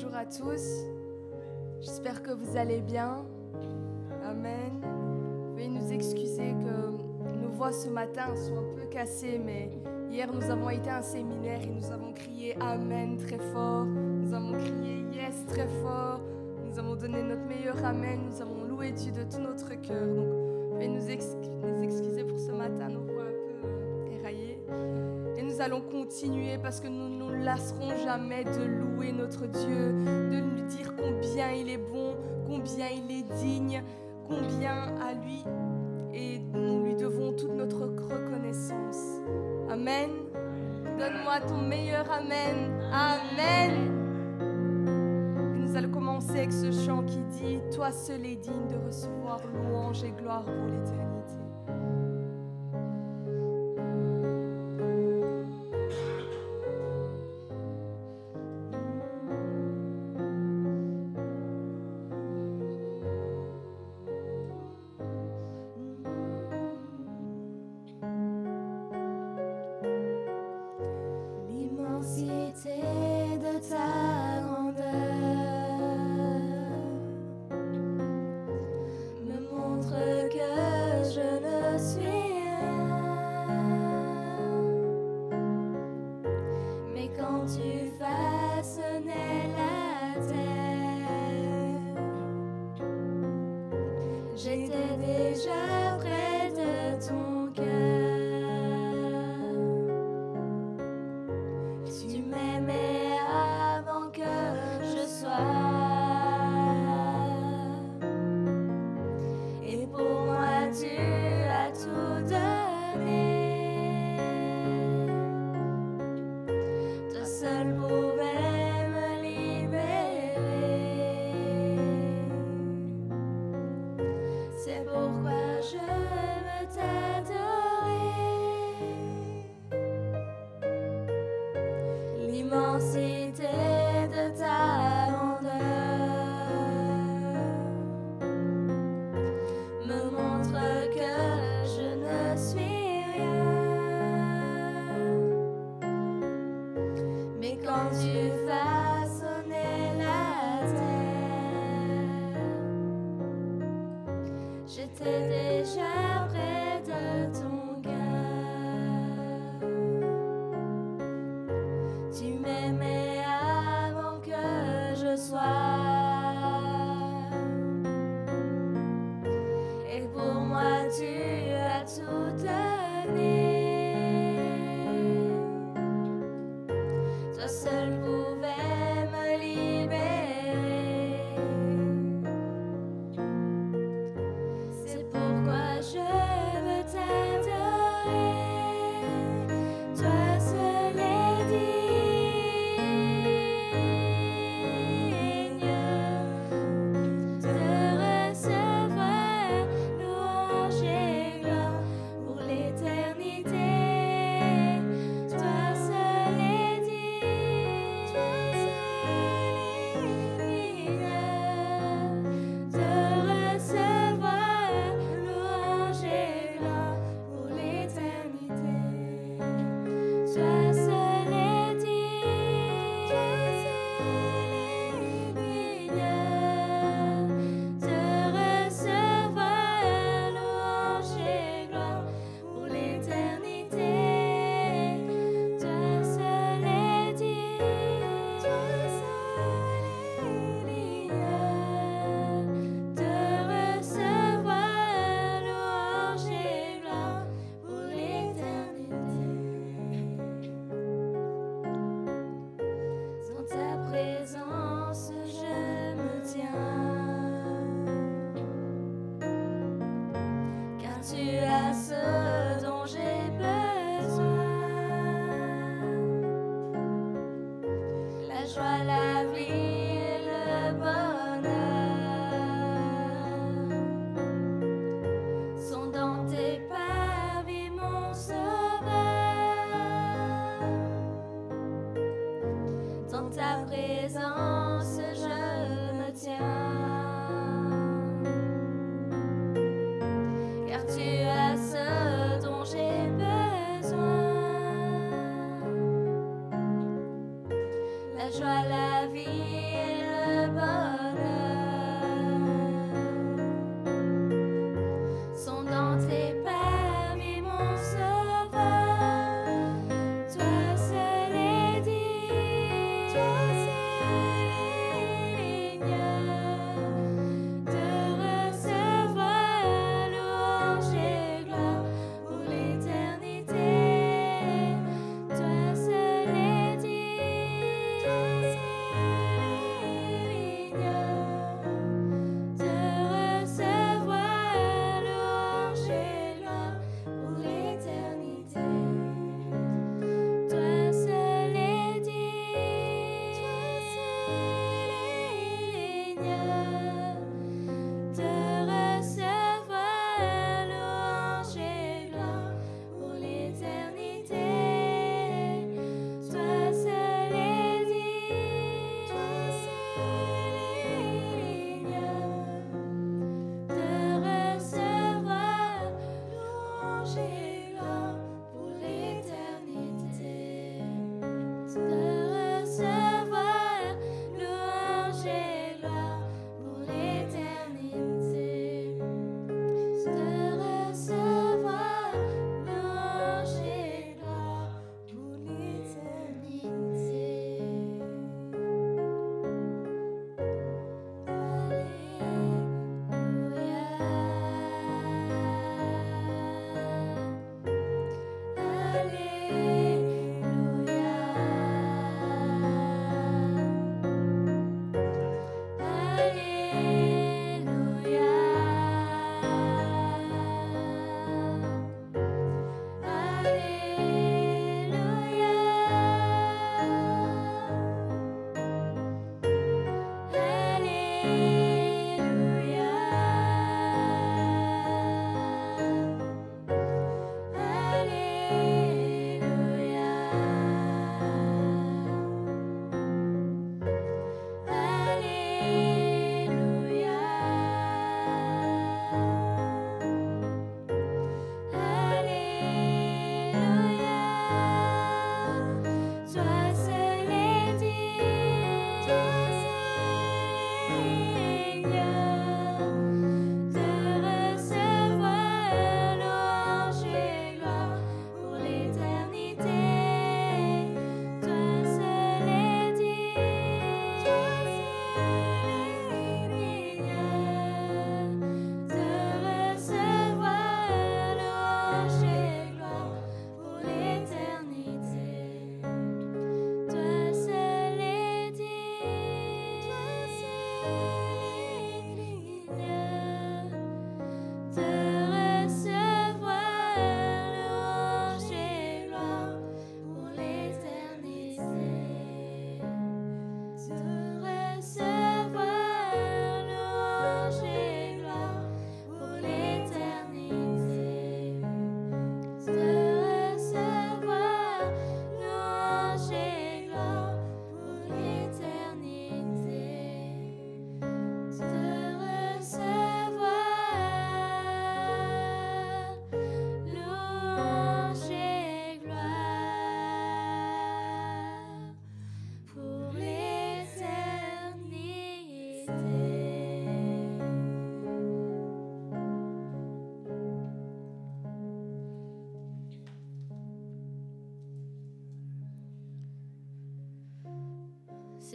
Bonjour à tous. J'espère que vous allez bien. Amen. Veuillez nous excuser que nos voix ce matin sont un peu cassées, mais hier nous avons été à un séminaire et nous avons crié Amen très fort. Nous avons crié Yes très fort. Nous avons donné notre meilleur Amen. Nous avons loué Dieu de tout notre cœur. Donc, veuillez nous, nous excuser pour ce matin, nous allons continuer parce que nous ne nous lasserons jamais de louer notre Dieu, de lui dire combien il est bon, combien il est digne, combien à lui et nous lui devons toute notre reconnaissance. Amen. Donne-moi ton meilleur Amen. Amen. Et nous allons commencer avec ce chant qui dit Toi seul est digne de recevoir louange et gloire pour l'éternité.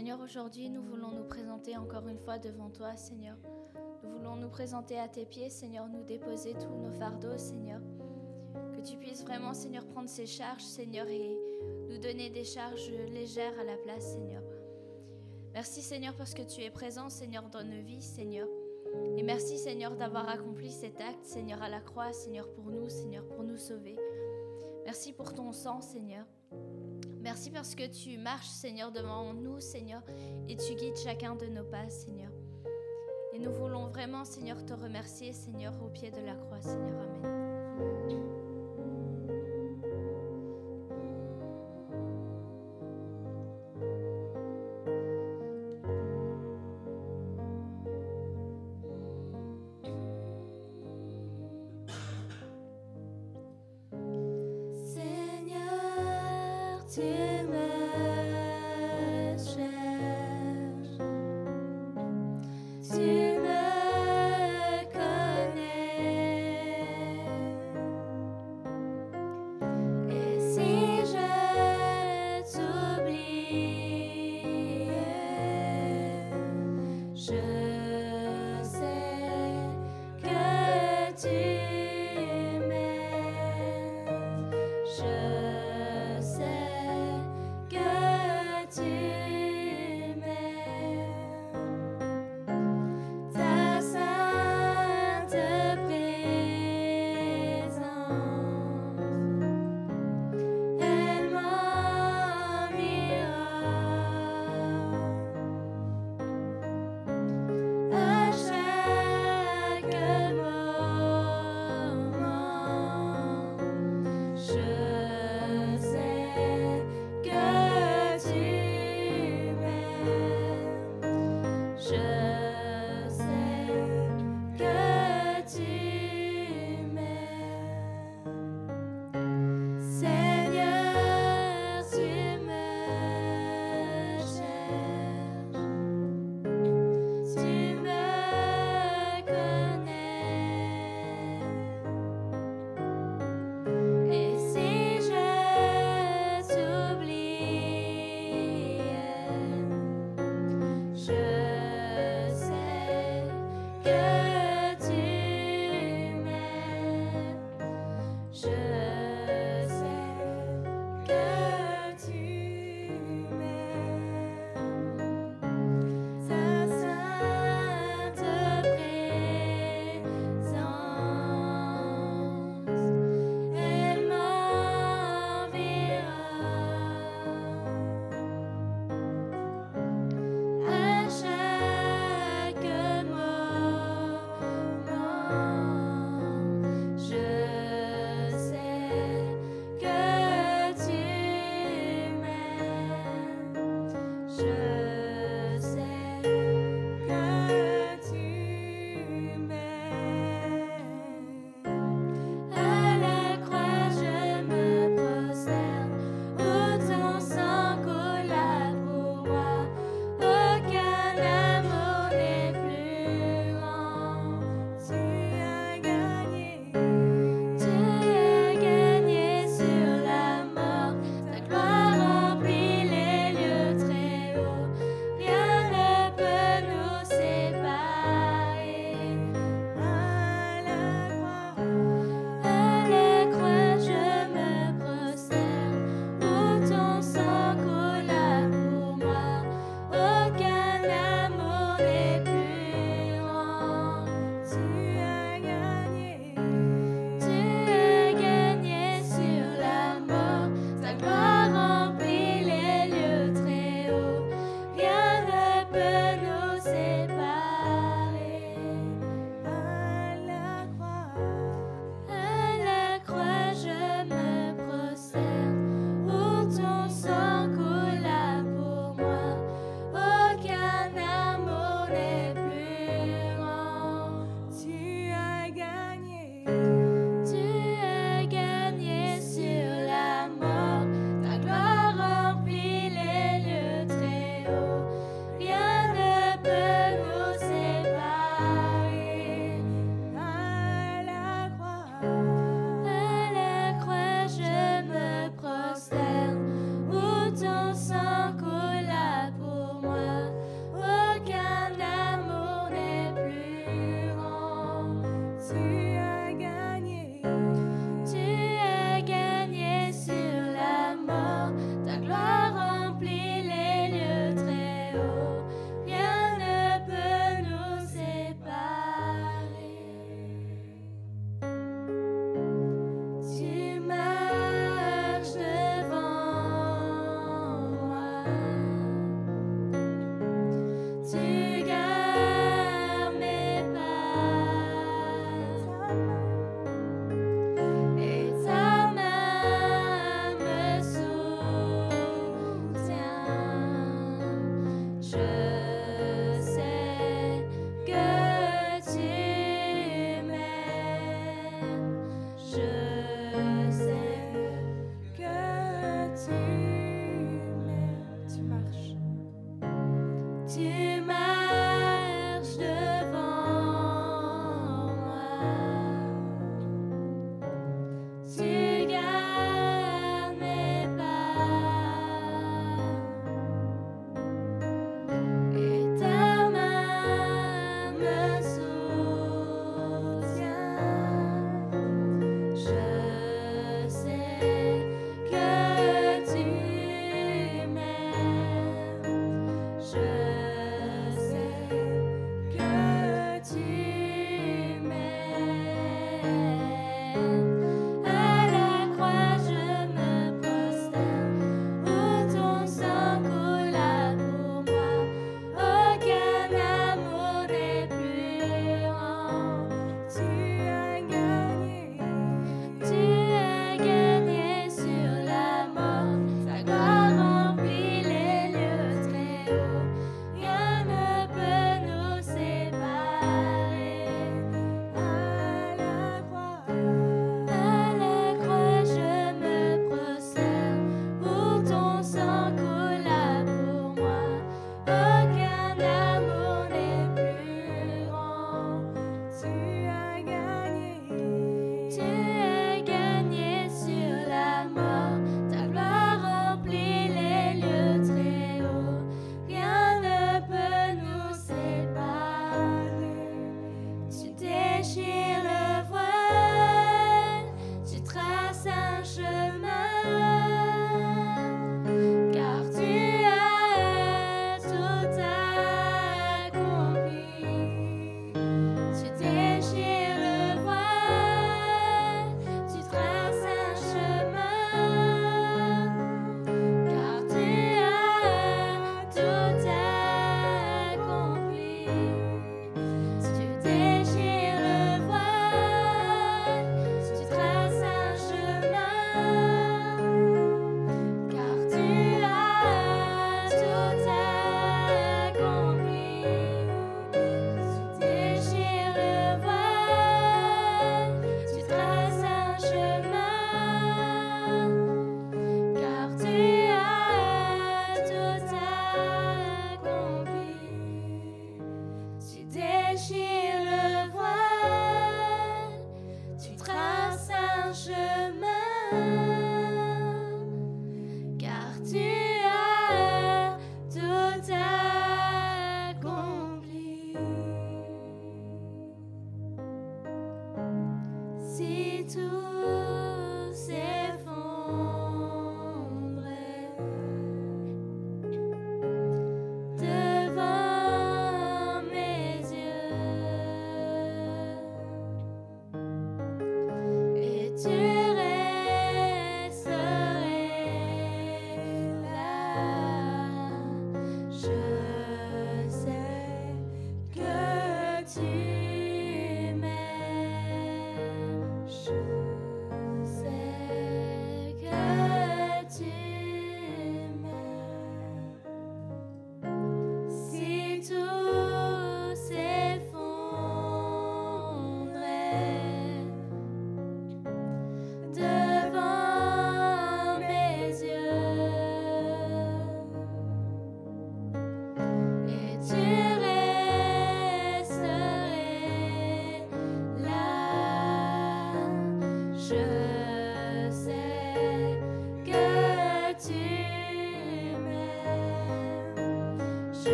Seigneur, aujourd'hui, nous voulons nous présenter encore une fois devant toi, Seigneur. Nous voulons nous présenter à tes pieds, Seigneur, nous déposer tous nos fardeaux, Seigneur. Que tu puisses vraiment, Seigneur, prendre ces charges, Seigneur, et nous donner des charges légères à la place, Seigneur. Merci, Seigneur, parce que tu es présent, Seigneur, dans nos vies, Seigneur. Et merci, Seigneur, d'avoir accompli cet acte, Seigneur, à la croix, Seigneur, pour nous, Seigneur, pour nous sauver. Merci pour ton sang, Seigneur. Merci parce que tu marches, Seigneur, devant nous, Seigneur, et tu guides chacun de nos pas, Seigneur. Et nous voulons vraiment, Seigneur, te remercier, Seigneur, au pied de la croix, Seigneur. Amen.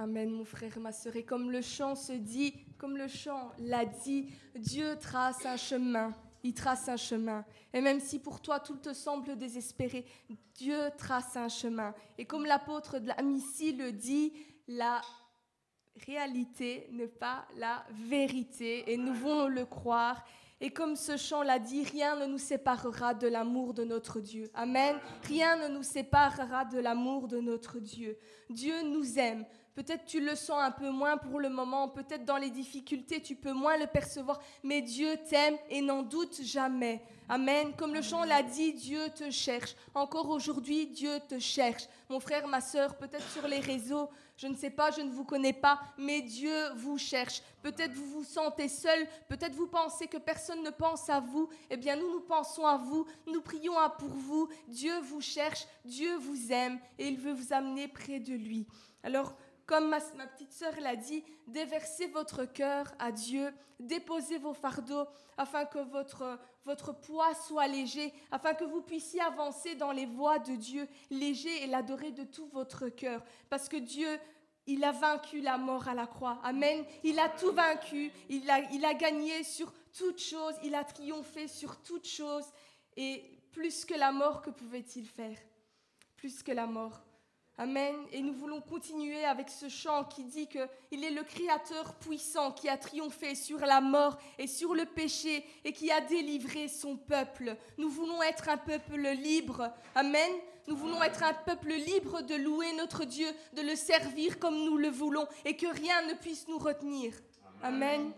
Amen, mon frère, ma sœur. Et comme le chant se dit, comme le chant l'a dit, Dieu trace un chemin. Il trace un chemin. Et même si pour toi tout te semble désespéré, Dieu trace un chemin. Et comme l'apôtre de la Missie le dit, la réalité n'est pas la vérité. Et nous voulons le croire. Et comme ce chant l'a dit, rien ne nous séparera de l'amour de notre Dieu. Amen. Rien ne nous séparera de l'amour de notre Dieu. Dieu nous aime. Peut-être tu le sens un peu moins pour le moment, peut-être dans les difficultés tu peux moins le percevoir, mais Dieu t'aime et n'en doute jamais. Amen. Comme le chant l'a dit, Dieu te cherche. Encore aujourd'hui, Dieu te cherche. Mon frère, ma soeur, peut-être sur les réseaux, je ne sais pas, je ne vous connais pas, mais Dieu vous cherche. Peut-être vous vous sentez seul, peut-être vous pensez que personne ne pense à vous. Eh bien, nous, nous pensons à vous, nous prions pour vous. Dieu vous cherche, Dieu vous aime et il veut vous amener près de lui. Alors, comme ma, petite sœur l'a dit, déversez votre cœur à Dieu, déposez vos fardeaux afin que votre, votre poids soit léger, afin que vous puissiez avancer dans les voies de Dieu, léger et l'adorer de tout votre cœur. Parce que Dieu, il a vaincu la mort à la croix. Amen. Il a tout vaincu. Il a, il a gagné sur toute chose. Il a triomphé sur toute chose. Et plus que la mort, que pouvait-il faire? Plus que la mort. Amen. Et nous voulons continuer avec ce chant qui dit qu'il est le Créateur puissant qui a triomphé sur la mort et sur le péché et qui a délivré son peuple. Nous voulons être un peuple libre. Amen. Nous voulons être un peuple libre de louer notre Dieu, de le servir comme nous le voulons et que rien ne puisse nous retenir. Amen.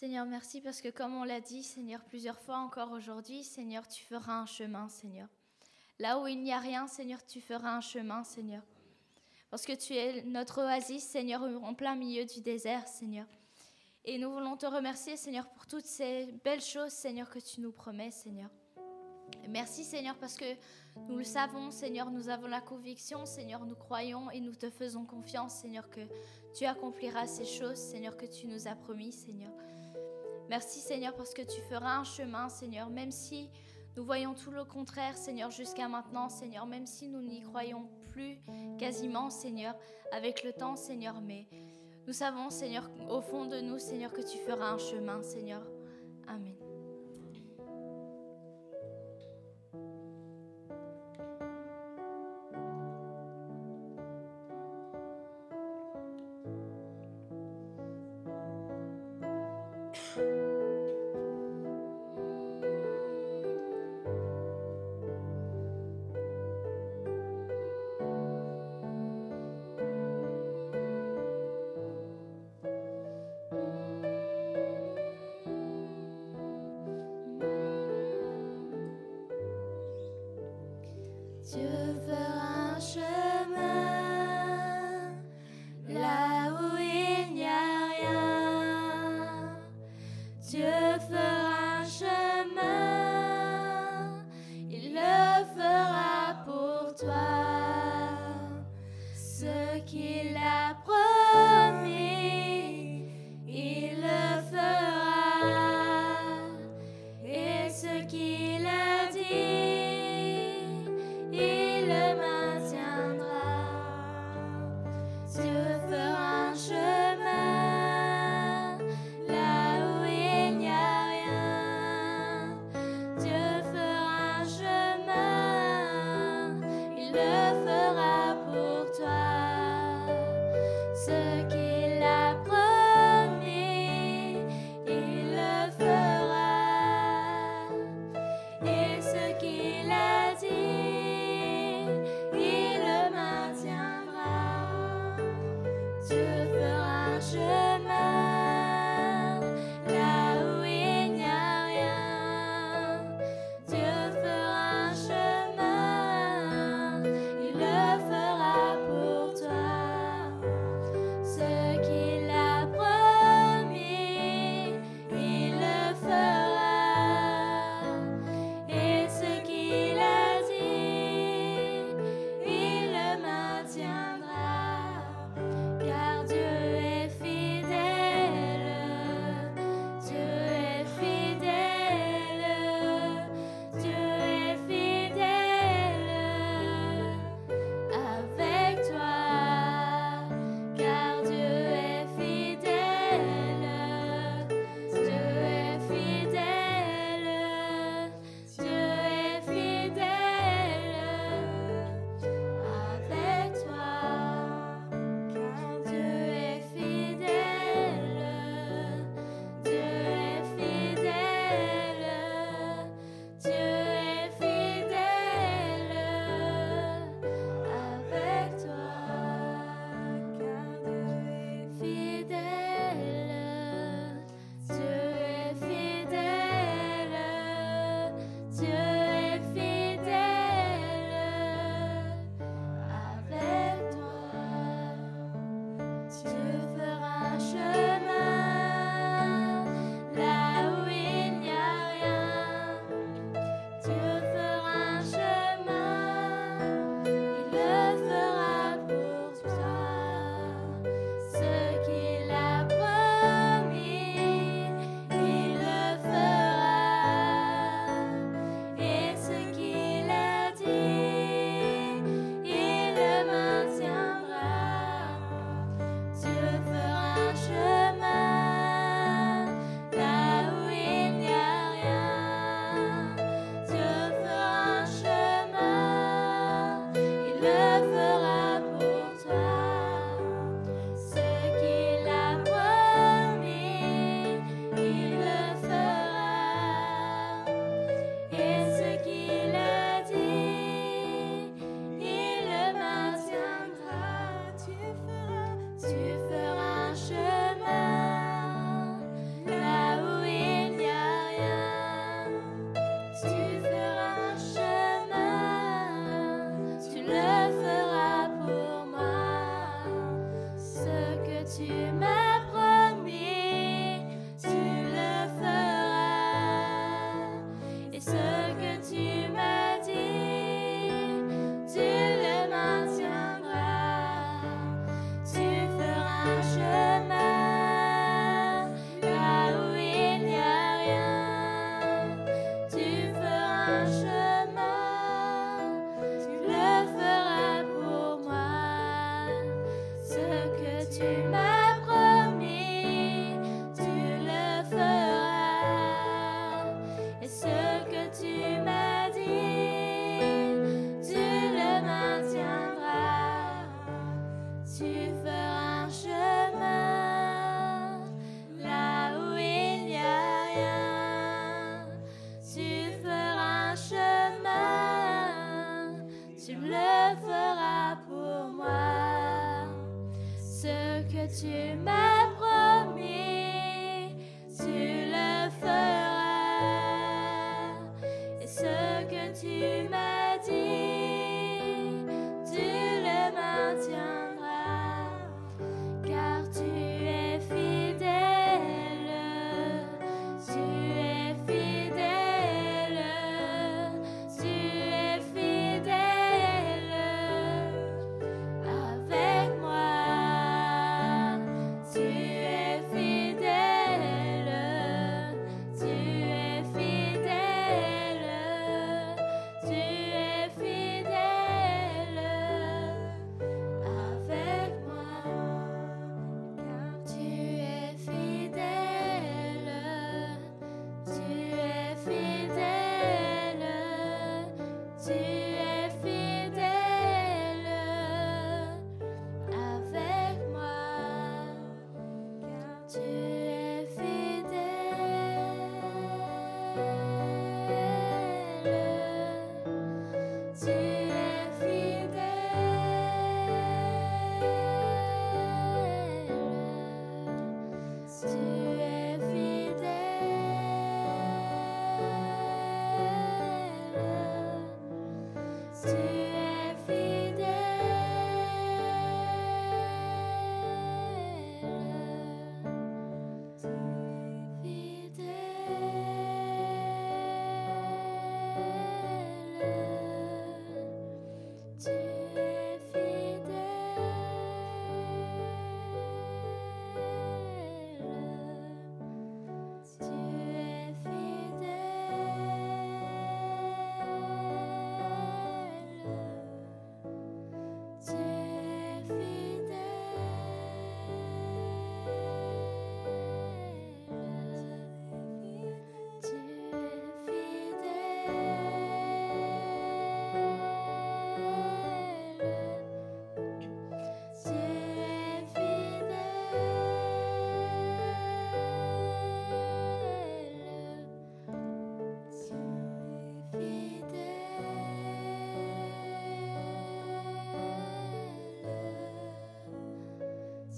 Seigneur, merci parce que comme on l'a dit, Seigneur, plusieurs fois encore aujourd'hui, Seigneur, tu feras un chemin, Seigneur. Là où il n'y a rien, Seigneur, tu feras un chemin, Seigneur. Parce que tu es notre oasis, Seigneur, en plein milieu du désert, Seigneur. Et nous voulons te remercier, Seigneur, pour toutes ces belles choses, Seigneur, que tu nous promets, Seigneur. merci, Seigneur, parce que nous le savons, Seigneur, nous avons la conviction, Seigneur, nous croyons et nous te faisons confiance, Seigneur, que tu accompliras ces choses, Seigneur, que tu nous as promis, Seigneur. Merci, Seigneur, parce que tu feras un chemin, Seigneur, même si nous voyons tout le contraire, Seigneur, jusqu'à maintenant, Seigneur, même si nous n'y croyons plus quasiment, Seigneur, avec le temps, Seigneur, mais nous savons, Seigneur, au fond de nous, Seigneur, que tu feras un chemin, Seigneur.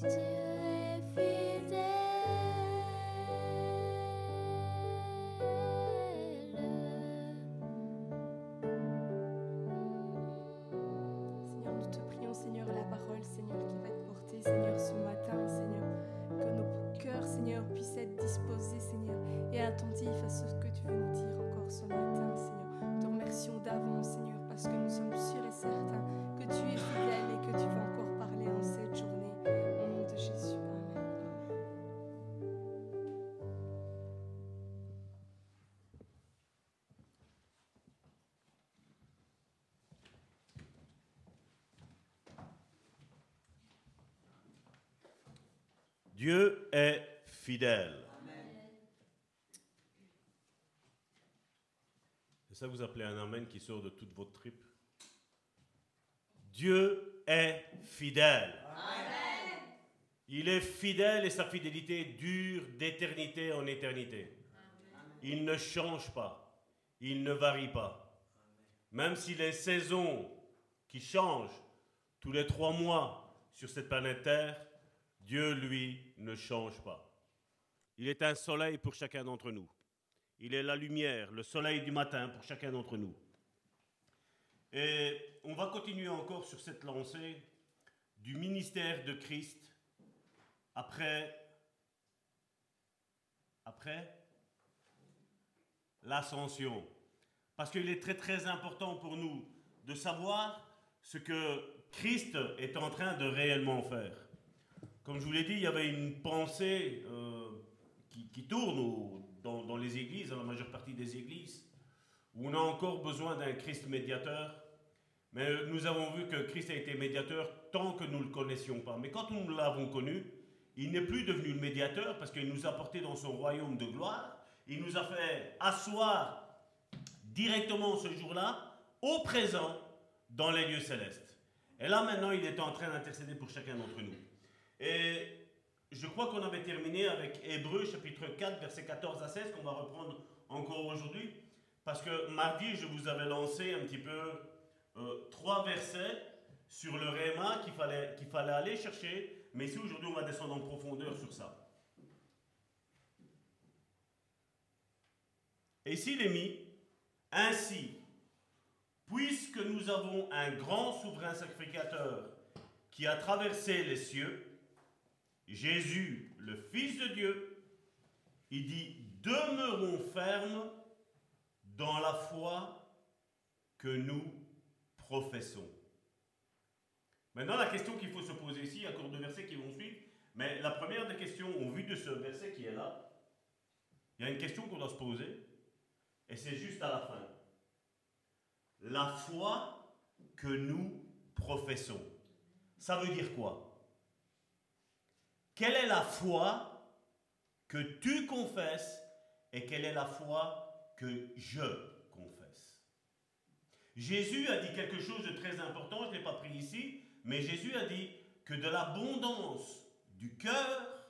to Dieu est fidèle. Et ça, vous appelez un amen qui sort de toute votre tripe Dieu est fidèle. Il est fidèle et sa fidélité dure d'éternité en éternité. Il ne change pas. Il ne varie pas. Même si les saisons qui changent tous les trois mois sur cette planète Terre, Dieu, lui, ne change pas. Il est un soleil pour chacun d'entre nous. Il est la lumière, le soleil du matin pour chacun d'entre nous. Et on va continuer encore sur cette lancée du ministère de Christ après l'ascension. Parce qu'il est très très important pour nous de savoir ce que Christ est en train de réellement faire. Comme je vous l'ai dit, il y avait une pensée euh, qui, tourne dans, les églises, dans la majeure partie des églises, où on a encore besoin d'un Christ médiateur. Mais nous avons vu que Christ a été médiateur tant que nous ne le connaissions pas. Mais quand nous l'avons connu, il n'est plus devenu le médiateur parce qu'il nous a porté dans son royaume de gloire. Il nous a fait asseoir directement ce jour-là, au présent, dans les lieux célestes. Et là maintenant, il est en train d'intercéder pour chacun d'entre nous. Et je crois qu'on avait terminé avec Hébreu chapitre 4, verset 14 à 16, qu'on va reprendre encore aujourd'hui. Parce que mardi, je vous avais lancé un petit peu euh, trois versets sur le Réma qu'il fallait, qu'il fallait aller chercher mais ici aujourd'hui on va descendre en profondeur sur ça. Et s'il est mis, ainsi, puisque nous avons un grand souverain sacrificateur qui a traversé les cieux, Jésus, le Fils de Dieu, il dit, demeurons fermes dans la foi que nous professons. Maintenant, la question qu'il faut se poser ici, a encore deux versets qui vont suivre, mais la première des questions, au vu de ce verset qui est là, il y a une question qu'on doit se poser, et c'est juste à la fin. La foi que nous professons. Ça veut dire quoi? Quelle est la foi que tu confesses et quelle est la foi que je confesse? Jésus a dit quelque chose de très important, je ne l'ai pas pris ici, mais Jésus a dit que de l'abondance du cœur,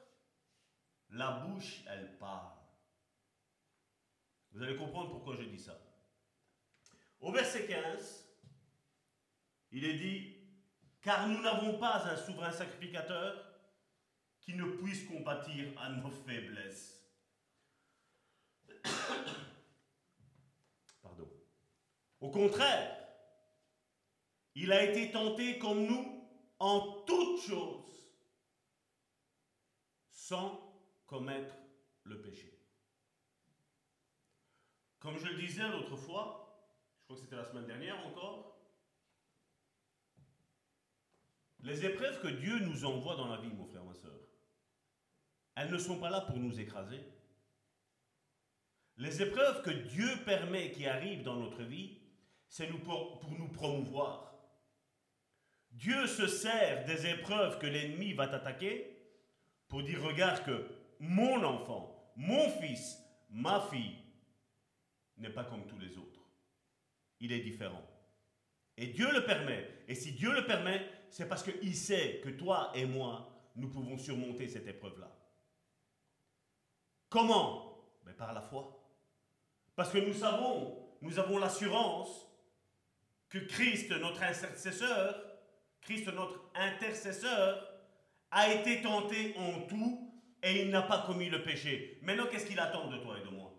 la bouche, elle parle. Vous allez comprendre pourquoi je dis ça. Au verset 15, il est dit, car nous n'avons pas un souverain sacrificateur qui ne puisse compatir à nos faiblesses. Pardon. Au contraire, il a été tenté comme nous en toutes choses, sans commettre le péché. Comme je le disais l'autre fois, je crois que c'était la semaine dernière encore, les épreuves que Dieu nous envoie dans la vie, mon frère, ma soeur, elles ne sont pas là pour nous écraser. Les épreuves que Dieu permet qui arrivent dans notre vie, c'est pour, nous promouvoir. Dieu se sert des épreuves que l'ennemi va t'attaquer pour dire, regarde que mon enfant, mon fils, ma fille n'est pas comme tous les autres. Il est différent. Et Dieu le permet. Et si Dieu le permet, c'est parce qu'il sait que toi et moi, nous pouvons surmonter cette épreuve-là. Comment? Mais Par la foi. Parce que nous savons, nous avons l'assurance que Christ, notre intercesseur, Christ, notre intercesseur, a été tenté en tout et il n'a pas commis le péché. Maintenant, qu'est-ce qu'il attend de toi et de moi?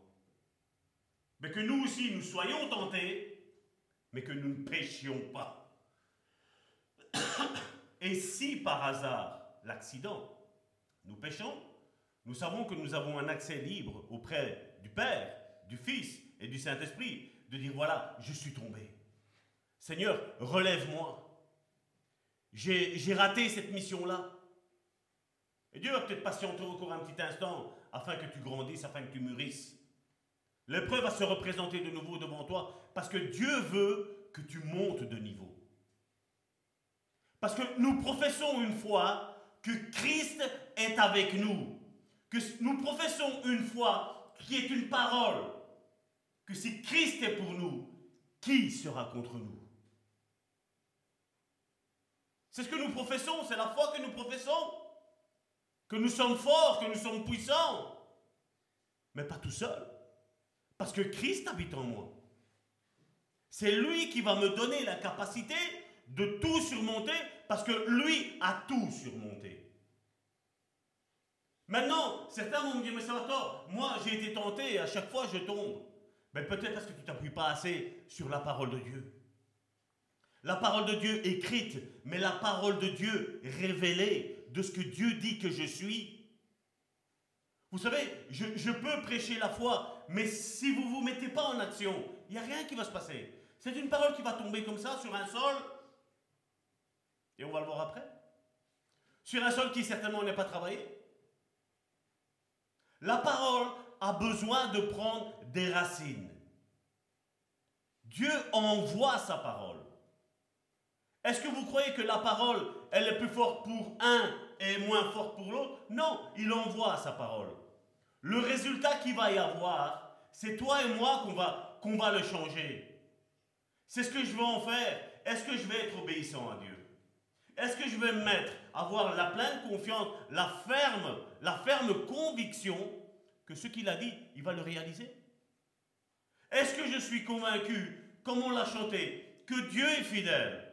Mais que nous aussi, nous soyons tentés, mais que nous ne péchions pas. Et si par hasard, l'accident, nous péchons, nous savons que nous avons un accès libre auprès du Père, du Fils et du Saint-Esprit, de dire voilà, je suis tombé. Seigneur, relève-moi. J'ai raté cette mission-là. Et Dieu va peut-être patienter encore un petit instant afin que tu grandisses, afin que tu mûrisses. L'épreuve va se représenter de nouveau devant toi parce que Dieu veut que tu montes de niveau. Parce que nous professons une fois que Christ est avec nous. Que nous professons une foi qui est une parole. Que si Christ est pour nous, qui sera contre nous? C'est ce que nous professons, c'est la foi que nous professons. Que nous sommes forts, que nous sommes puissants. Mais pas tout seul. Parce que Christ habite en moi. C'est lui qui va me donner la capacité de tout surmonter parce que lui a tout surmonté. Maintenant, certains vont me dire, mais Salvatore, moi j'ai été tenté et à chaque fois je tombe. Mais peut-être parce que tu t'appuies pas assez sur la parole de Dieu. La parole de Dieu écrite, mais la parole de Dieu révélée de ce que Dieu dit que je suis. Vous savez, je, peux prêcher la foi, mais si vous ne vous mettez pas en action, il n'y a rien qui va se passer. C'est une parole qui va tomber comme ça sur un sol, et on va le voir après. Sur un sol qui certainement n'est pas travaillé. La parole a besoin de prendre des racines. Dieu envoie sa parole. Est-ce que vous croyez que la parole, elle est plus forte pour un et moins forte pour l'autre? Non, il envoie sa parole. Le résultat qu'il va y avoir, c'est toi et moi qu'on va, qu'on va le changer. C'est ce que je veux en faire. Est-ce que je vais être obéissant à Dieu? Est-ce que je vais me mettre, avoir la pleine confiance, la ferme, la ferme conviction que ce qu'il a dit, il va le réaliser? Est-ce que je suis convaincu, comme on l'a chanté, que Dieu est fidèle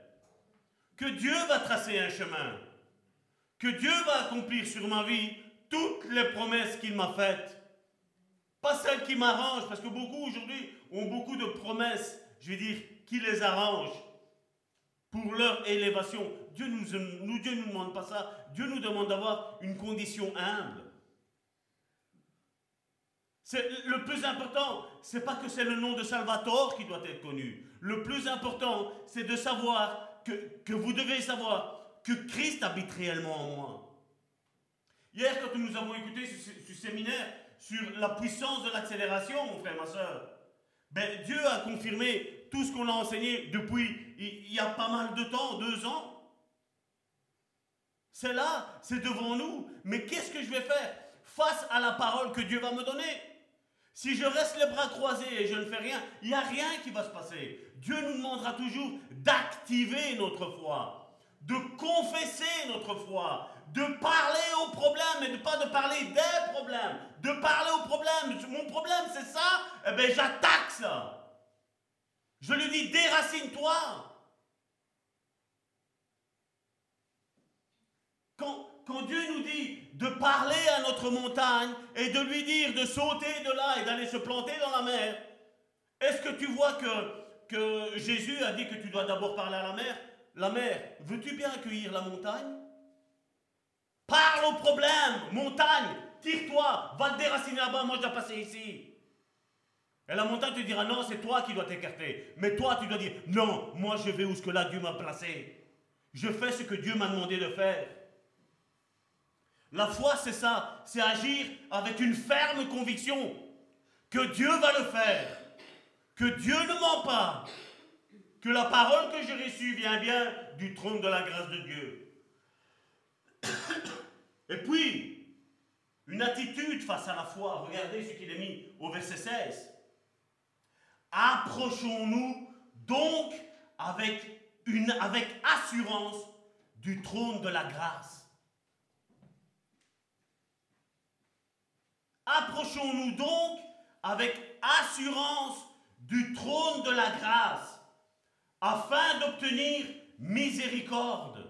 que Dieu va tracer un chemin, que Dieu va accomplir sur ma vie toutes les promesses qu'il m'a faites? Pas celles qui m'arrangent, parce que beaucoup aujourd'hui ont beaucoup de promesses, je veux dire, qui les arrangent pour leur élévation. Dieu nous, nous, Dieu nous demande pas ça. Dieu nous demande d'avoir une condition humble. Le plus important, c'est pas que c'est le nom de Salvatore qui doit être connu. Le plus important, c'est de savoir que, que vous devez savoir que Christ habite réellement en moi. Hier, quand nous avons écouté ce, séminaire sur la puissance de l'accélération, mon frère, ma soeur, ben, Dieu a confirmé tout ce qu'on a enseigné depuis il y a pas mal de temps, deux ans. C'est là, c'est devant nous. Mais qu'est-ce que je vais faire face à la parole que Dieu va me donner? Si je reste les bras croisés et je ne fais rien, il n'y a rien qui va se passer. Dieu nous demandera toujours d'activer notre foi de confesser notre foi, de parler aux problèmes et de pas de parler des problèmes, de parler aux problèmes. Mon problème c'est ça, eh bien j'attaque ça. Je lui dis déracine-toi. Quand, quand Dieu nous dit de parler à notre montagne et de lui dire de sauter de là et d'aller se planter dans la mer, est-ce que tu vois que, que Jésus a dit que tu dois d'abord parler à la mer? La mer, veux-tu bien accueillir la montagne? Parle au problème, montagne, tire-toi, va te déraciner là-bas, moi je dois passer ici. Et la montagne te dira non, c'est toi qui dois t'écarter. Mais toi, tu dois dire non, moi je vais où ce que là Dieu m'a placé. Je fais ce que Dieu m'a demandé de faire. La foi, c'est ça, c'est agir avec une ferme conviction que Dieu va le faire, que Dieu ne ment pas, que la parole que j'ai reçue vient bien du trône de la grâce de Dieu. Et puis, une attitude face à la foi. Regardez ce qu'il est mis au verset 16. Approchons-nous donc avec, assurance du trône de la grâce. Approchons-nous donc avec assurance du trône de la grâce afin d'obtenir miséricorde.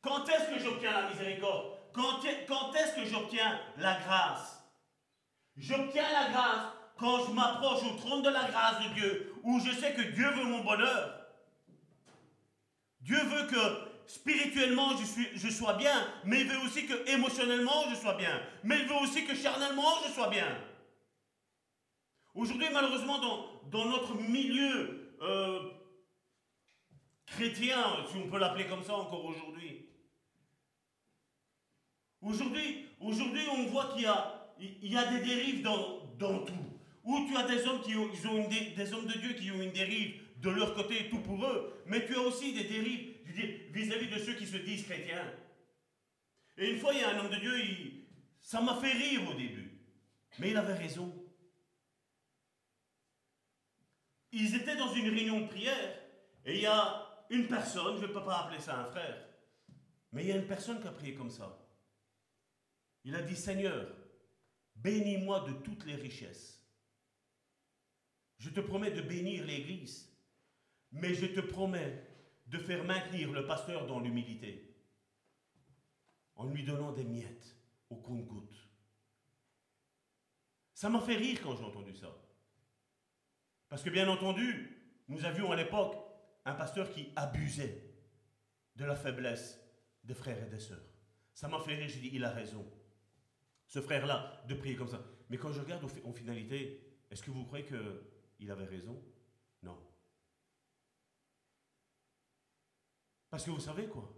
Quand est-ce que j'obtiens la miséricorde? Quand est-ce que j'obtiens la grâce? J'obtiens la grâce quand je m'approche au trône de la grâce de Dieu, où je sais que Dieu veut mon bonheur. Dieu veut que spirituellement je, sois bien, mais il veut aussi que émotionnellement je sois bien, mais il veut aussi que charnellement je sois bien. Aujourd'hui, malheureusement, dans, notre milieu euh, chrétien, si on peut l'appeler comme ça encore aujourd'hui. Aujourd'hui, on voit qu'il y a, des dérives dans tout. Où tu as des hommes, qui ont, ils ont des hommes de Dieu qui ont une dérive de leur côté, tout pour eux, mais tu as aussi des dérives vis-à-vis de ceux qui se disent chrétiens. Et une fois, il y a un homme de Dieu, ça m'a fait rire au début, mais il avait raison. Ils étaient dans une réunion de prière et il y a une personne, je ne peux pas appeler ça un frère, mais il y a une personne qui a prié comme ça. Il a dit Seigneur, bénis-moi de toutes les richesses. Je te promets de bénir l'Église, mais je te promets de faire maintenir le pasteur dans l'humilité, en lui donnant des miettes au compte-gouttes. Ça m'a fait rire quand j'ai entendu ça. Parce que bien entendu, nous avions à l'époque un pasteur qui abusait de la faiblesse des frères et des sœurs. Ça m'a fait rire, j'ai dit, il a raison. Ce frère-là, de prier comme ça. Mais quand je regarde en finalité, est-ce que vous croyez qu'il avait raison? Non. Parce que vous savez quoi?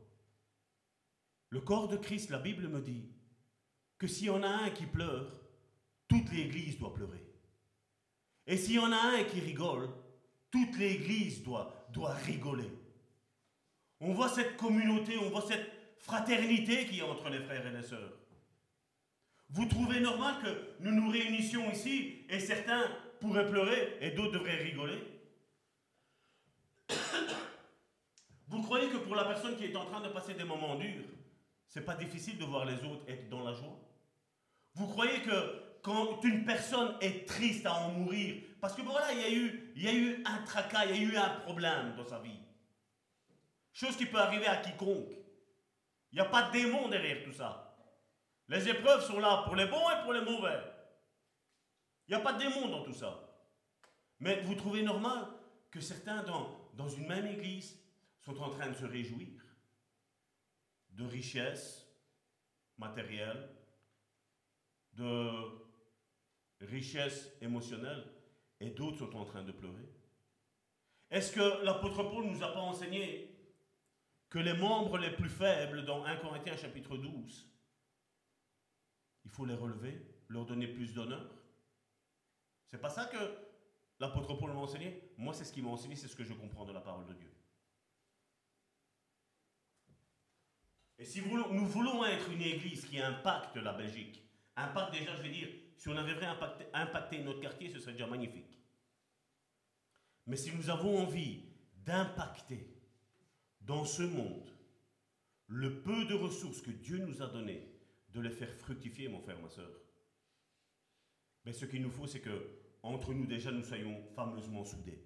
Le corps de Christ, la Bible me dit que s'il y en a un qui pleure, toute l'Église doit pleurer. Et s'il y en a un qui rigole, toute l'Église doit, doit rigoler. On voit cette communauté, on voit cette fraternité qui est entre les frères et les sœurs. Vous trouvez normal que nous nous réunissions ici et certains pourraient pleurer et d'autres devraient rigoler Vous croyez que pour la personne qui est en train de passer des moments durs, c'est pas difficile de voir les autres être dans la joie? Vous croyez que quand une personne est triste à en mourir, parce que voilà, il y, a eu, il y a eu un tracas, il y a eu un problème dans sa vie. Chose qui peut arriver à quiconque. Il n'y a pas de démon derrière tout ça. Les épreuves sont là pour les bons et pour les mauvais. Il n'y a pas de démon dans tout ça. Mais vous trouvez normal que certains dans, dans une même église sont en train de se réjouir de richesses matérielles, de richesses émotionnelles, et d'autres sont en train de pleurer Est-ce que l'apôtre Paul nous a pas enseigné que les membres les plus faibles dans 1 Corinthiens chapitre 12, il faut les relever, leur donner plus d'honneur? C'est pas ça que l'apôtre Paul m'a enseigné Moi, c'est ce qu'il m'a enseigné, c'est ce que je comprends de la parole de Dieu. Et si nous voulons être une église qui impacte la Belgique, impacte déjà, je vais dire, si on avait vraiment impacté, notre quartier, ce serait déjà magnifique. Mais si nous avons envie d'impacter dans ce monde le peu de ressources que Dieu nous a données, de les faire fructifier, mon frère, ma soeur, mais ce qu'il nous faut, c'est que entre nous déjà, nous soyons fameusement soudés.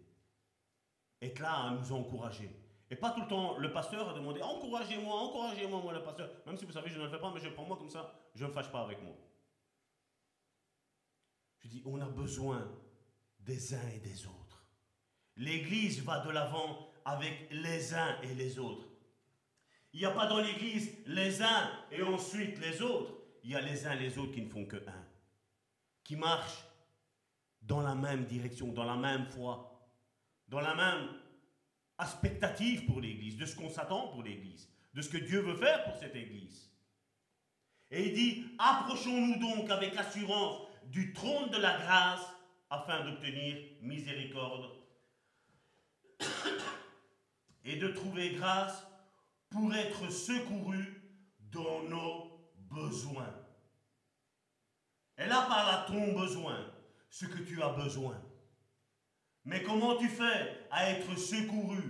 Être là à nous encourager, et pas tout le temps le pasteur a demandé encouragez-moi, encouragez-moi, moi le pasteur. Même si vous savez, je ne le fais pas, mais je prends moi comme ça, je ne me fâche pas avec moi. Je dis on a besoin des uns et des autres. L'Église va de l'avant avec les uns et les autres. Il n'y a pas dans l'Église les uns et ensuite les autres. Il y a les uns et les autres qui ne font que un. Qui marchent dans la même direction, dans la même foi, dans la même expectative pour l'Église, de ce qu'on s'attend pour l'Église, de ce que Dieu veut faire pour cette Église. Et il dit, approchons-nous donc avec assurance du trône de la grâce afin d'obtenir miséricorde et de trouver grâce pour être secouru dans nos besoins. Là parle à ton besoin, ce que tu as besoin. Mais comment tu fais à être secouru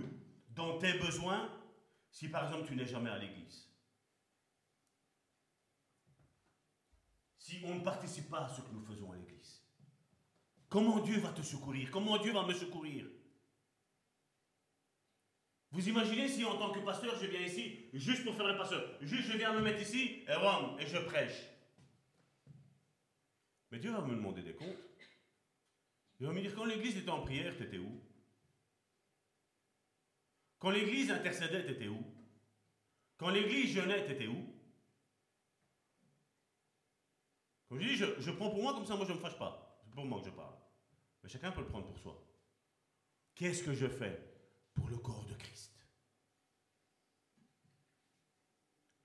dans tes besoins si par exemple tu n'es jamais à l'église? Si on ne participe pas à ce que nous faisons à l'église Comment Dieu va te secourir? Comment Dieu va me secourir? Vous imaginez si en tant que pasteur je viens ici juste pour faire un pasteur, juste je viens me mettre ici et, et je prêche. Mais Dieu va me demander des comptes. Il va me dire, quand l'église était en prière, tu étais où? Quand l'église intercédait, tu étais où? Quand l'église jeûnait, tu étais où? Comme je dis, je, prends pour moi, comme ça, moi, je ne me fâche pas. C'est pour moi que je parle. Mais chacun peut le prendre pour soi. Qu'est-ce que je fais pour le corps de Christ?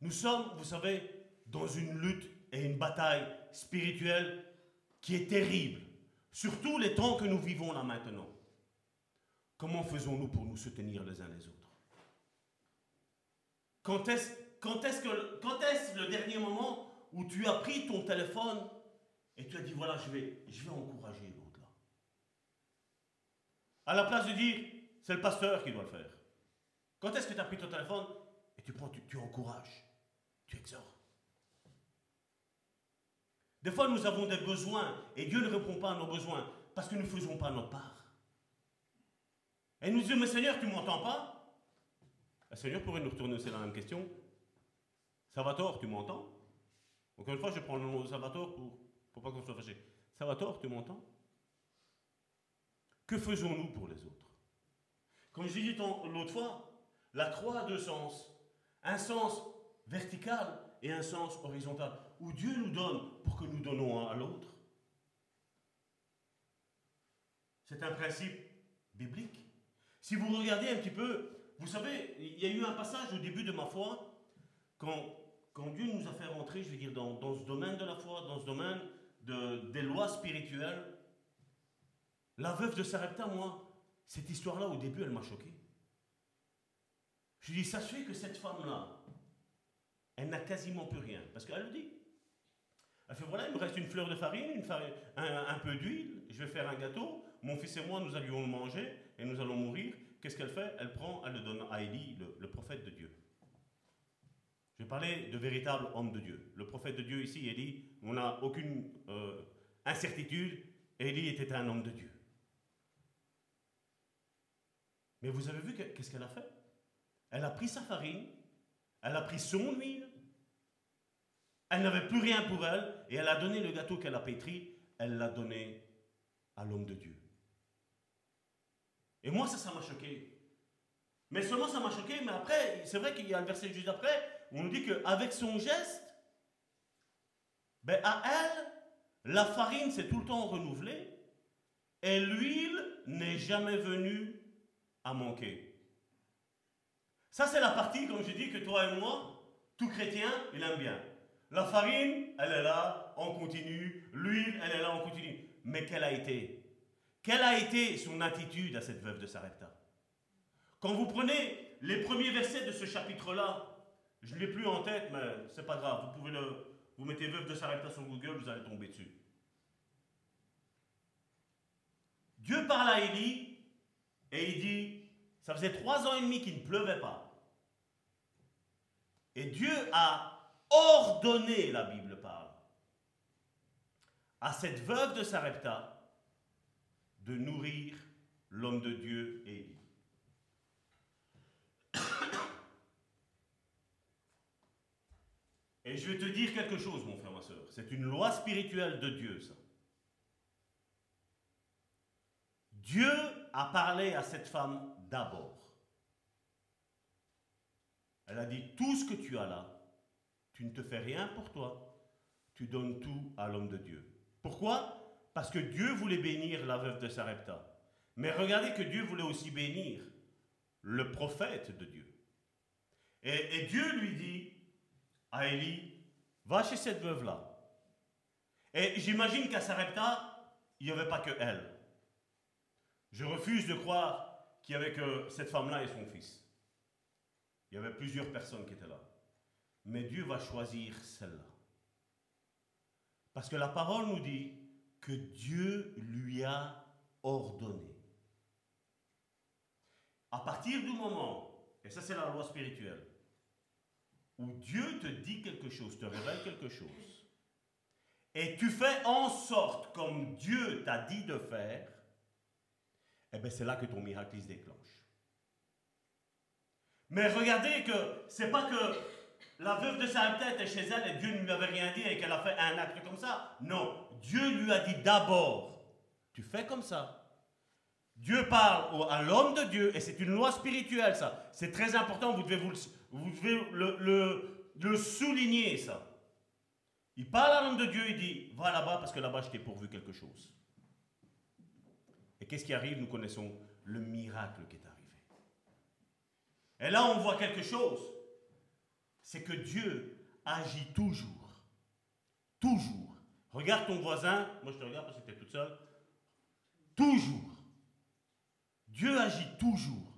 Nous sommes, vous savez, dans une lutte et une bataille spirituelle qui est terrible. Surtout les temps que nous vivons là maintenant. Comment faisons-nous pour nous soutenir les uns les autres? Quand est-ce quand est que, quand est le dernier moment où tu as pris ton téléphone et tu as dit voilà, je vais, je vais encourager l'autre là? À la place de dire c'est le pasteur qui doit le faire. Quand est-ce que tu as pris ton téléphone et tu prends, tu, tu encourages, tu exhortes? Des fois, nous avons des besoins et Dieu ne répond pas à nos besoins parce que nous ne faisons pas notre part. Et nous disons, mais Seigneur, tu ne m'entends pas? Le Seigneur pourrait nous retourner aussi la même question. Salvatore, tu m'entends? Encore une fois, je prends le nom de Salvatore pour, pour pas qu'on soit fâché. Salvatore, tu m'entends? Que faisons-nous pour les autres? Comme je dit l'autre fois, la croix a deux sens. Un sens vertical et un sens horizontal où Dieu nous donne pour que nous donnons à l'autre. C'est un principe biblique. Si vous regardez un petit peu, vous savez, il y a eu un passage au début de ma foi, quand, quand Dieu nous a fait rentrer, je veux dire, dans, dans ce domaine de la foi, dans ce domaine de, des lois spirituelles. La veuve de Sarepta, moi, cette histoire-là, au début, elle m'a choqué. Je dis, ça se que cette femme-là, elle n'a quasiment plus rien. Parce qu'elle le dit. Elle fait voilà, il me reste une fleur de farine, un, peu d'huile, je vais faire un gâteau. Mon fils et moi, nous allions le manger et nous allons mourir. Qu'est-ce qu'elle fait? Elle prend, elle le donne à Élie, le, prophète de Dieu. Je vais parler de véritable homme de Dieu. Le prophète de Dieu ici, Élie, on n'a aucune euh, incertitude. Élie était un homme de Dieu. Mais vous avez vu qu'est-ce qu'elle a fait? Elle a pris sa farine, Elle a pris son huile. Elle n'avait plus rien pour elle et elle a donné le gâteau qu'elle a pétri. Elle l'a donné à l'homme de Dieu. Et moi, ça, m'a choqué. Mais seulement ça m'a choqué, mais après, c'est vrai qu'il y a un verset juste après, où on nous dit qu'avec son geste, ben à elle, la farine s'est tout le temps renouvelée et l'huile n'est jamais venue à manquer. Ça, c'est la partie, comme je dis, que toi et moi, tout chrétien, il aime bien. La farine, elle est là, on continue. L'huile, elle est là, on continue. Mais quelle a été? Quelle a été son attitude à cette veuve de Sarepta? Quand vous prenez les premiers versets de ce chapitre-là, je ne l'ai plus en tête, mais c'est pas grave. Vous pouvez le, vous mettez veuve de Sarepta sur Google, vous allez tomber dessus. Dieu parle à Élie et il dit, ça faisait trois ans et demi qu'il ne pleuvait pas. Et Dieu a ordonné, la Bible parle, à cette veuve de Sarepta de nourrir l'homme de Dieu Élie. Et je vais te dire quelque chose, mon frère, ma soeur. C'est une loi spirituelle de Dieu, ça. Dieu a parlé à cette femme d'abord. Elle a dit, tout ce que tu as là, tu ne te fais rien pour toi, tu donnes tout à l'homme de Dieu. Pourquoi? Parce que Dieu voulait bénir la veuve de Sarepta. Mais regardez que Dieu voulait aussi bénir le prophète de Dieu. Et, Dieu lui dit à Élie, va chez cette veuve-là. Et j'imagine qu'à Sarepta, il n'y avait pas que elle. Je refuse de croire qu'il n'y avait que cette femme-là et son fils. Il y avait plusieurs personnes qui étaient là. Mais Dieu va choisir celle-là. Parce que la parole nous dit que Dieu lui a ordonné. À partir du moment, et ça c'est la loi spirituelle, où Dieu te dit quelque chose, te révèle quelque chose, et tu fais en sorte comme Dieu t'a dit de faire, eh bien c'est là que ton miracle se déclenche. Mais regardez que c'est pas que la veuve de sa tête est chez elle et Dieu ne lui avait rien dit et qu'elle a fait un acte comme ça. Non, Dieu lui a dit d'abord, tu fais comme ça. Dieu parle à l'homme de Dieu et c'est une loi spirituelle ça. C'est très important, vous devez, le, le souligner ça. Il parle à l'homme de Dieu, il dit, va là-bas parce que là-bas je t'ai pourvu quelque chose. Et qu'est-ce qui arrive? Nous connaissons le miracle qui est arrivé. Et là, on voit quelque chose. C'est que Dieu agit toujours. Toujours. Regarde ton voisin. Moi, je te regarde parce que tu es toute seule. Toujours. Dieu agit toujours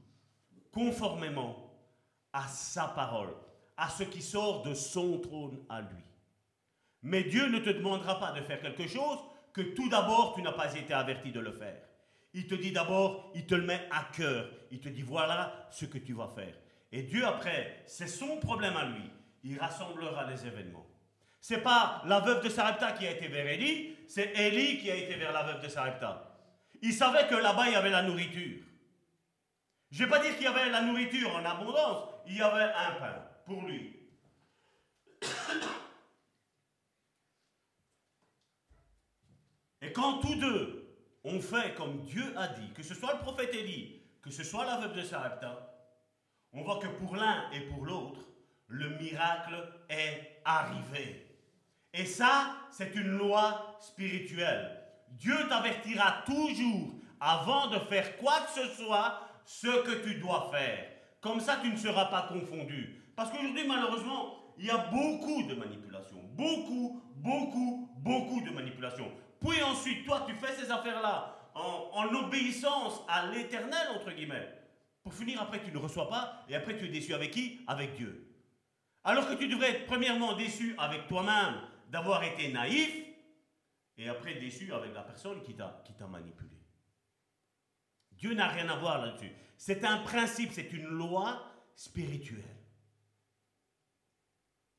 conformément à sa parole, à ce qui sort de son trône à lui. Mais Dieu ne te demandera pas de faire quelque chose que tout d'abord tu n'as pas été averti de le faire. Il te dit d'abord, il te le met à cœur. Il te dit voilà ce que tu vas faire. Et Dieu après, c'est son problème à lui. Il rassemblera les événements. C'est pas la veuve de Sarepta qui a été vers Élie, c'est Élie qui a été vers la veuve de Sarepta. Il savait que là-bas il y avait la nourriture. Je ne vais pas dire qu'il y avait la nourriture en abondance, il y avait un pain pour lui. Et quand tous deux on fait comme Dieu a dit, que ce soit le prophète Élie, que ce soit la veuve de Sarepta, on voit que pour l'un et pour l'autre, le miracle est arrivé. Et ça, c'est une loi spirituelle. Dieu t'avertira toujours, avant de faire quoi que ce soit, ce que tu dois faire. Comme ça, tu ne seras pas confondu. Parce qu'aujourd'hui, malheureusement, il y a beaucoup de manipulations. Beaucoup, beaucoup, beaucoup de manipulations. Puis ensuite, toi, tu fais ces affaires-là en, obéissance à l'éternel, entre guillemets. Pour finir, après, tu ne reçois pas, et après, tu es déçu avec qui? Avec Dieu. Alors que tu devrais être premièrement déçu avec toi-même d'avoir été naïf, et après déçu avec la personne qui t'a manipulé. Dieu n'a rien à voir là-dessus. C'est un principe, c'est une loi spirituelle.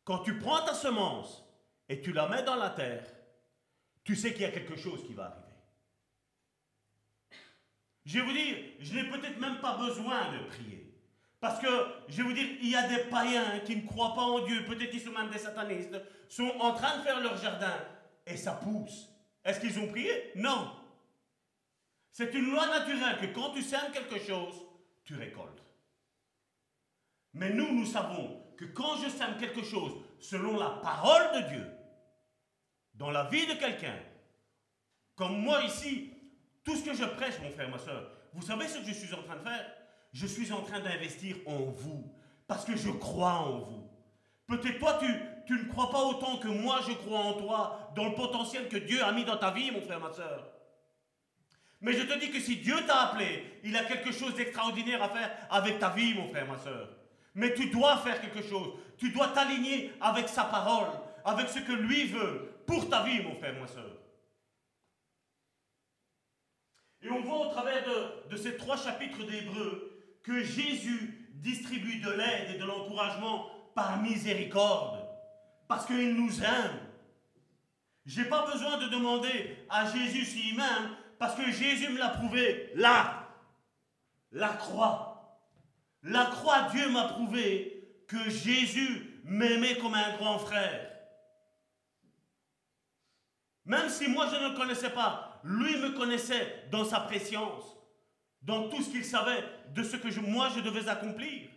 Quand tu prends ta semence et tu la mets dans la terre, tu sais qu'il y a quelque chose qui va arriver. Je vais vous dire, je n'ai peut-être même pas besoin de prier. Parce que, je vais vous dire, il y a des païens qui ne croient pas en Dieu, peut-être qu'ils sont même des satanistes, sont en train de faire leur jardin et ça pousse. Est-ce qu'ils ont prié? Non. C'est une loi naturelle que quand tu sèmes quelque chose, tu récoltes. Mais nous, nous savons que quand je sème quelque chose selon la parole de Dieu, dans la vie de quelqu'un, comme moi ici, tout ce que je prêche, mon frère, ma soeur, vous savez ce que je suis en train de faire? Je suis en train d'investir en vous, parce que je crois en vous. Peut-être toi, tu, tu ne crois pas autant que moi, je crois en toi, dans le potentiel que Dieu a mis dans ta vie, mon frère, ma soeur. Mais je te dis que si Dieu t'a appelé, il a quelque chose d'extraordinaire à faire avec ta vie, mon frère, ma soeur. Mais tu dois faire quelque chose. Tu dois t'aligner avec sa parole, avec ce que lui veut pour ta vie, mon frère, ma soeur. Et on voit au travers de, ces trois chapitres d'Hébreu que Jésus distribue de l'aide et de l'encouragement par miséricorde, parce qu'il nous aime. J'ai pas besoin de demander à Jésus s'il m'aime, parce que Jésus me l'a prouvé là, la croix. La croix, Dieu m'a prouvé que Jésus m'aimait comme un grand frère. Même si moi je ne le connaissais pas, lui me connaissait dans sa préscience, dans tout ce qu'il savait de ce que moi je devais accomplir.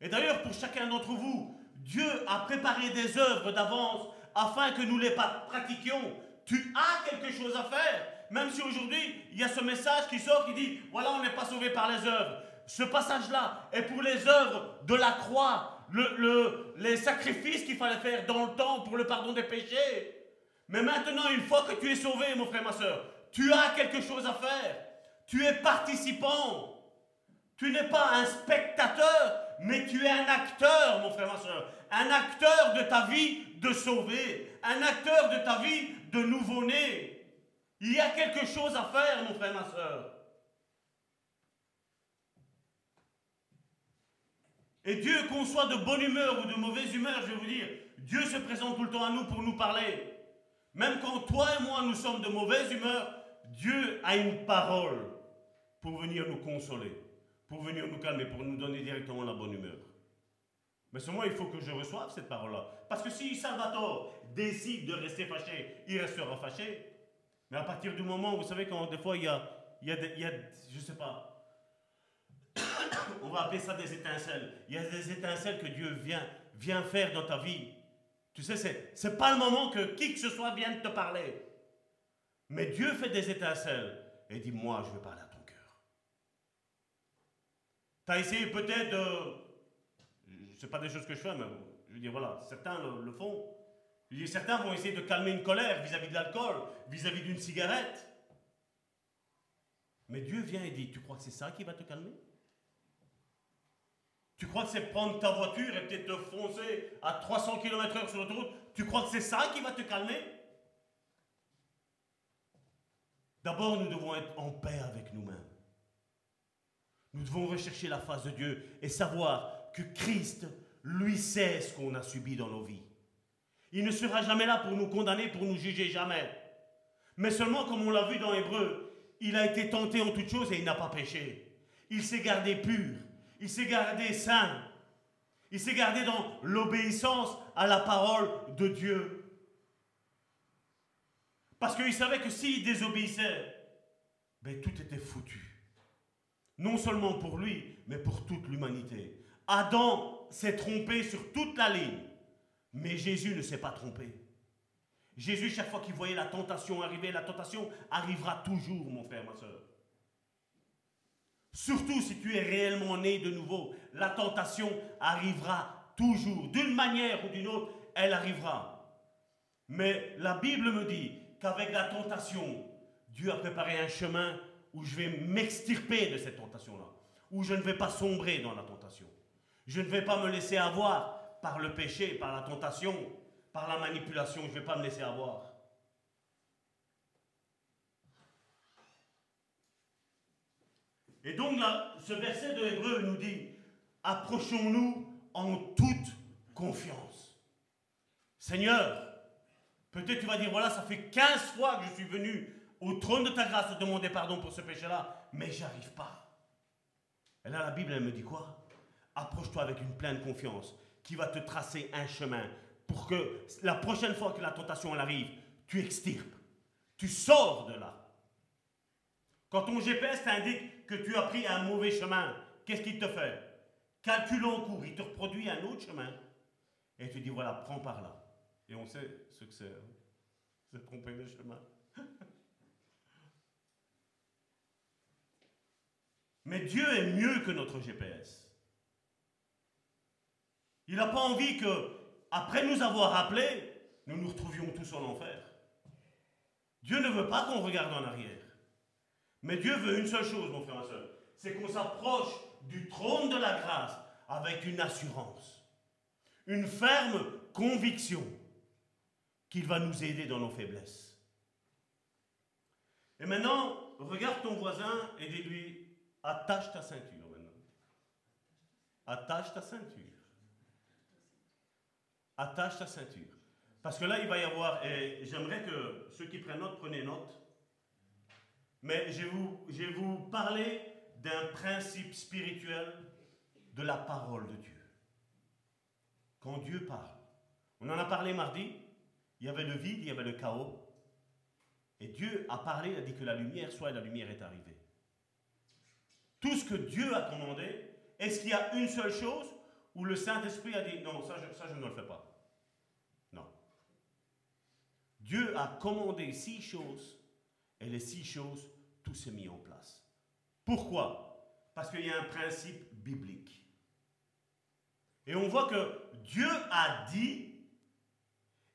Et d'ailleurs, pour chacun d'entre vous, Dieu a préparé des œuvres d'avance afin que nous les pratiquions. Tu as quelque chose à faire. Même si aujourd'hui, il y a ce message qui sort qui dit, voilà, on n'est pas sauvé par les œuvres. Ce passage-là est pour les œuvres de la croix, le, les sacrifices qu'il fallait faire dans le temps pour le pardon des péchés. Mais maintenant, une fois que tu es sauvé, mon frère, ma soeur, tu as quelque chose à faire. Tu es participant. Tu n'es pas un spectateur, mais tu es un acteur, mon frère, ma soeur. Un acteur de ta vie de sauver. Un acteur de ta vie de nouveau-né. Il y a quelque chose à faire, mon frère, ma soeur. Et Dieu, qu'on soit de bonne humeur ou de mauvaise humeur, je vais vous dire, Dieu se présente tout le temps à nous pour nous parler. Même quand toi et moi nous sommes de mauvaise humeur, Dieu a une parole pour venir nous consoler, pour venir nous calmer, pour nous donner directement la bonne humeur. Mais seulement il faut que je reçoive cette parole-là. Parce que si Salvatore décide de rester fâché, il restera fâché. Mais à partir du moment, vous savez, quand des fois il y a, il y a, il y a je sais pas, on va appeler ça des étincelles. Il y a des étincelles que Dieu vient, vient faire dans ta vie. Tu sais, c'est, c'est pas le moment que qui que ce soit vienne te parler. Mais Dieu fait des étincelles et dit, moi, je vais parler à ton cœur. Tu as essayé peut-être de... C'est pas des choses que je fais, mais je veux dire, voilà, certains le font certains vont essayer de calmer une colère vis-à-vis de l'alcool, vis-à-vis d'une cigarette. Mais Dieu vient et dit, tu crois que c'est ça qui va te calmer? Tu crois que c'est prendre ta voiture et peut-être te foncer à 300 km/h sur l'autoroute? Tu crois que c'est ça qui va te calmer? D'abord, nous devons être en paix avec nous-mêmes. Nous devons rechercher la face de Dieu et savoir que Christ, lui, sait ce qu'on a subi dans nos vies. Il ne sera jamais là pour nous condamner, pour nous juger, jamais. Mais seulement, comme on l'a vu dans Hébreu, il a été tenté en toutes choses et il n'a pas péché. Il s'est gardé pur, il s'est gardé saint, il s'est gardé dans l'obéissance à la parole de Dieu. Parce qu'il savait que s'il désobéissait, ben, tout était foutu. Non seulement pour lui, mais pour toute l'humanité. Adam s'est trompé sur toute la ligne. Mais Jésus ne s'est pas trompé. Jésus, chaque fois qu'il voyait la tentation arriver, la tentation arrivera toujours, mon frère, ma soeur. Surtout si tu es réellement né de nouveau, la tentation arrivera toujours. D'une manière ou d'une autre, elle arrivera. Mais la Bible me dit qu'avec la tentation, Dieu a préparé un chemin où je vais m'extirper de cette tentation-là, où je ne vais pas sombrer dans la tentation. Je ne vais pas me laisser avoir par le péché, par la tentation, par la manipulation. Je ne vais pas me laisser avoir. Et donc là, ce verset de Hébreu nous dit, approchons-nous en toute confiance. Seigneur, peut-être tu vas dire, voilà, ça fait 15 fois que je suis venu au trône de ta grâce te demander pardon pour ce péché-là, mais j'arrive pas. Et là, la Bible, elle me dit quoi? Approche-toi avec une pleine confiance qui va te tracer un chemin pour que la prochaine fois que la tentation arrive, tu extirpes, tu sors de là. Quand ton GPS t'indique que tu as pris un mauvais chemin, qu'est-ce qu'il te fait? Calcule en cours, il te reproduit un autre chemin et tu dis voilà, prends par là. Et on sait ce que c'est. Hein. C'est tromper de chemin. Mais Dieu est mieux que notre GPS. Il n'a pas envie que, après nous avoir appelés, nous nous retrouvions tous en enfer. Dieu ne veut pas qu'on regarde en arrière. Mais Dieu veut une seule chose, mon frère et soeur, c'est qu'on s'approche du trône de la grâce avec une assurance, une ferme conviction qu'il va nous aider dans nos faiblesses. Et maintenant, regarde ton voisin et dis-lui, attache ta ceinture maintenant. Attache ta ceinture. Attache ta ceinture. Parce que là, il va y avoir, et j'aimerais que ceux qui prennent note, prenez note. Mais je vais vous, parler d'un principe spirituel de la parole de Dieu. Quand Dieu parle. On en a parlé mardi. Il y avait le vide, il y avait le chaos. Et Dieu a parlé, il a dit que la lumière soit et la lumière est arrivée. Tout ce que Dieu a commandé, est-ce qu'il y a une seule chose où le Saint-Esprit a dit non, ça je ne le fais pas? Non. Dieu a commandé six choses et les six choses, tout s'est mis en place. Pourquoi? Parce qu'il y a un principe biblique. Et on voit que Dieu a dit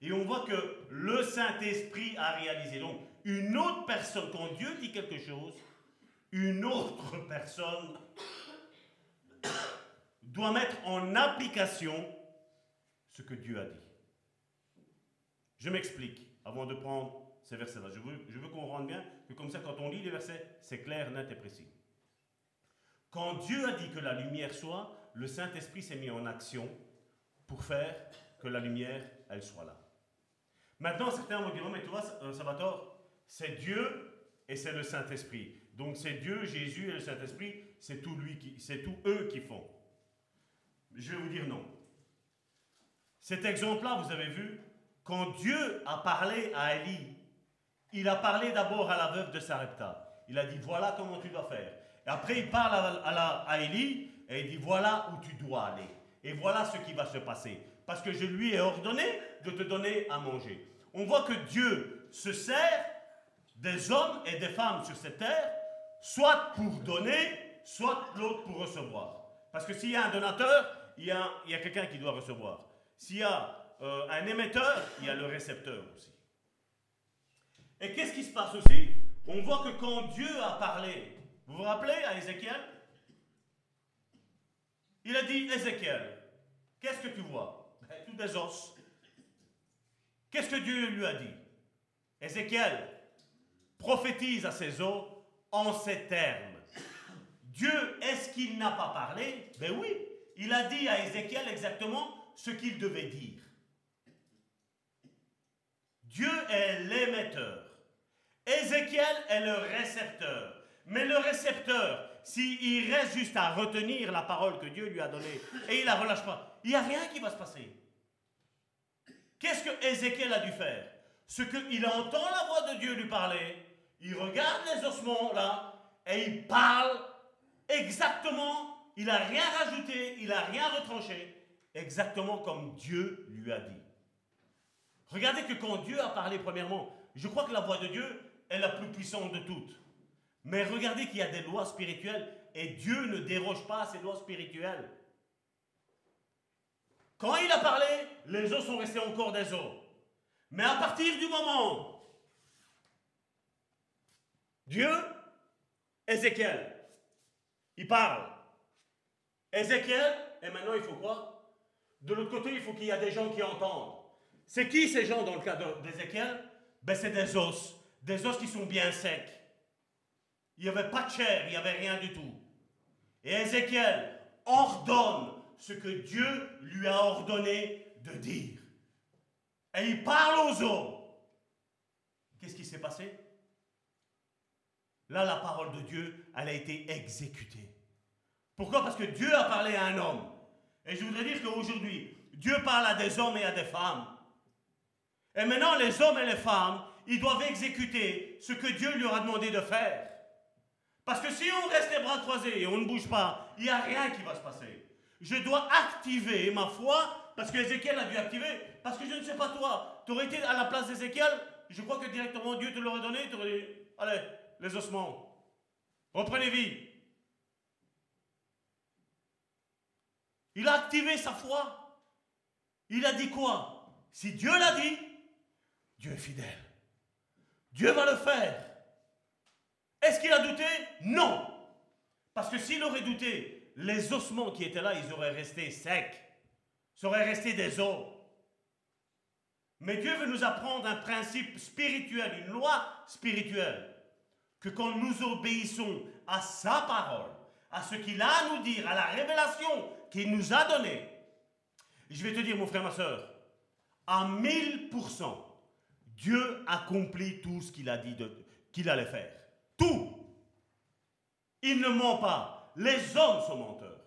et on voit que le Saint-Esprit a réalisé. Donc, une autre personne, quand Dieu dit quelque chose, une autre personne doit mettre en application ce que Dieu a dit. Je m'explique avant de prendre ces versets-là. Je veux, je veux qu'on rende bien que comme ça, quand on lit les versets, c'est clair, net et précis. Quand Dieu a dit que la lumière soit, le Saint-Esprit s'est mis en action pour faire que la lumière, elle soit là. Maintenant, certains vont dire, mais tu vois, euh, Salvatore, c'est Dieu et c'est le Saint-Esprit. Donc c'est Dieu, Jésus et le Saint-Esprit, c'est tout lui c'est tout eux qui font. Je vais vous dire non. Cet exemple-là, vous avez vu, quand Dieu a parlé à Élie, il a parlé d'abord à la veuve de Sarepta. Il a dit voilà comment tu dois faire. Et après, il parle à, à, à Élie et il dit voilà où tu dois aller. Et voilà ce qui va se passer. Parce que je lui ai ordonné de te donner à manger. On voit que Dieu se sert des hommes et des femmes sur cette terre, soit pour donner, soit l'autre pour recevoir. Parce que s'il y a un donateur, il y a, a quelqu'un qui doit recevoir. S'il y a euh, un émetteur, il y a le récepteur aussi. Et qu'est-ce qui se passe aussi? On voit que quand Dieu a parlé, vous vous rappelez à Ézéchiel? Il a dit, Ézéchiel, qu'est-ce que tu vois? Ben, Tout des os. Qu'est-ce que Dieu lui a dit? Ézéchiel prophétise à ses os en ces termes. Dieu, est-ce qu'il n'a pas parlé? Ben oui, il a dit à Ézéchiel exactement ce qu'il devait dire. Dieu est l'émetteur. Ézéchiel est le récepteur. Mais le récepteur, s'il reste juste à retenir la parole que Dieu lui a donnée et il la relâche pas, il n'y a rien qui va se passer. Qu'est-ce que Ézéchiel a dû faire? Ce qu'il entend la voix de Dieu lui parler, il regarde les ossements là et il parle exactement, il n'a rien rajouté, il n'a rien retranché, exactement comme Dieu lui a dit. Regardez que quand Dieu a parlé premièrement, je crois que la voix de Dieu est la plus puissante de toutes. Mais regardez qu'il y a des lois spirituelles et Dieu ne déroge pas à ces lois spirituelles. Quand il a parlé, les os sont restés encore des os. Mais à partir du moment, Dieu, Ézéchiel, il parle. Ézéchiel, et maintenant il faut quoi? De l'autre côté, il faut qu'il y ait des gens qui entendent. C'est qui ces gens dans le cas d'Ézéchiel? Ben, C'est des os, des os qui sont bien secs. Il n'y avait pas de chair, il n'y avait rien du tout. Et Ézéchiel ordonne ce que Dieu lui a ordonné de dire. Et il parle aux hommes. Qu'est-ce qui s'est passé? Là, la parole de Dieu, elle a été exécutée. Pourquoi? Parce que Dieu a parlé à un homme. Et je voudrais dire qu'aujourd'hui, Dieu parle à des hommes et à des femmes. Et maintenant, les hommes et les femmes, ils doivent exécuter ce que Dieu leur a demandé de faire. Parce que si on reste les bras croisés et on ne bouge pas, il n'y a rien qui va se passer. Je dois activer ma foi, parce que Ézéchiel a dû activer, parce que je ne sais pas toi, tu aurais été à la place d'Ézéchiel, je crois que directement Dieu te l'aurait donné, tu aurais dit, allez, les ossements, reprenez vie. Il a activé sa foi. Il a dit quoi? Si Dieu l'a dit, Dieu est fidèle. Dieu va le faire. Est-ce qu'il a douté? Non. Parce que s'il aurait douté, les ossements qui étaient là, ils auraient resté secs. Ça aurait resté des os. Mais Dieu veut nous apprendre un principe spirituel, une loi spirituelle. Que quand nous obéissons à sa parole, à ce qu'il a à nous dire, à la révélation qu'il nous a donnée, je vais te dire, mon frère, ma soeur, à 1000%, Dieu accomplit tout ce qu'il a dit qu'il allait faire. Tout. Il ne ment pas. Les hommes sont menteurs.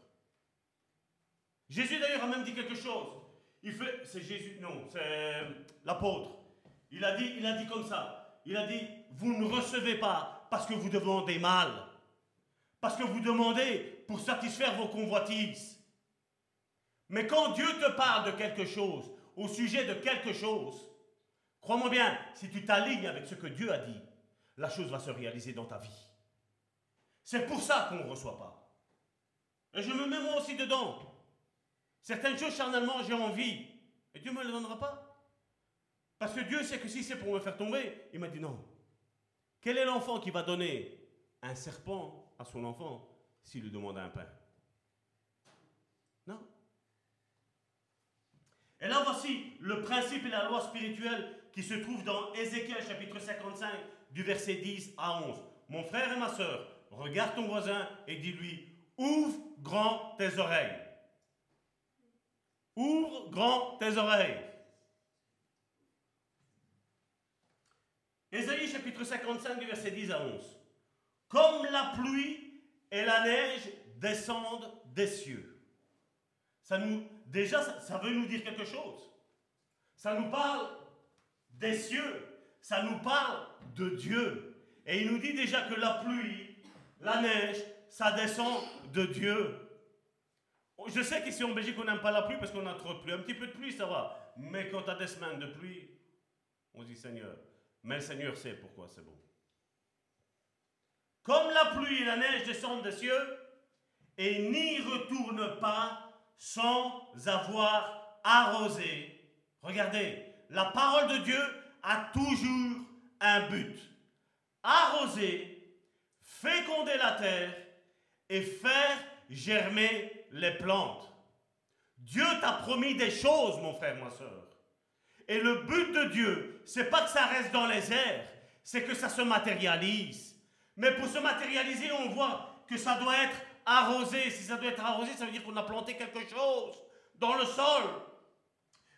Jésus d'ailleurs a même dit quelque chose. Il fait, c'est Jésus, non, c'est l'apôtre. Il a dit, il a dit comme ça. Il a dit, vous ne recevez pas parce que vous demandez mal, parce que vous demandez pour satisfaire vos convoitises. Mais quand Dieu te parle de quelque chose, au sujet de quelque chose, crois-moi bien, si tu t'alignes avec ce que Dieu a dit, la chose va se réaliser dans ta vie. C'est pour ça qu'on ne reçoit pas. Et je me mets moi aussi dedans. Certaines choses charnellement, j'ai envie. Et Dieu ne me les donnera pas. Parce que Dieu sait que si c'est pour me faire tomber, il m'a dit non. Quel est l'enfant qui va donner un serpent à son enfant s'il lui demande un pain? Non. Et là, voici le principe et la loi spirituelle qui se trouve dans Ézéchiel chapitre 55 du verset 10 à 11. Mon frère et ma soeur, regarde ton voisin et dis-lui, ouvre grand tes oreilles. Ouvre grand tes oreilles. Ésaïe chapitre 55 du verset 10 à 11. Comme la pluie et la neige descendent des cieux. Ça nous, déjà, ça veut nous dire quelque chose. Ça nous parle des cieux. Ça nous parle de Dieu. Et il nous dit déjà que la pluie, la neige, ça descend de Dieu. Je sais qu'ici en Belgique, on n'aime pas la pluie parce qu'on a trop de pluie. Un petit peu de pluie, ça va. Mais quand tu as des semaines de pluie, on dit Seigneur. Mais le Seigneur sait pourquoi c'est bon. Comme la pluie et la neige descendent des cieux et n'y retournent pas sans avoir arrosé. Regardez, la parole de Dieu a toujours un but. Arroser, féconder la terre et faire germer les plantes. Dieu t'a promis des choses, mon frère, ma soeur. Et le but de Dieu, c'est pas que ça reste dans les airs, c'est que ça se matérialise. Mais pour se matérialiser, on voit que ça doit être arrosé. Si ça doit être arrosé, ça veut dire qu'on a planté quelque chose dans le sol.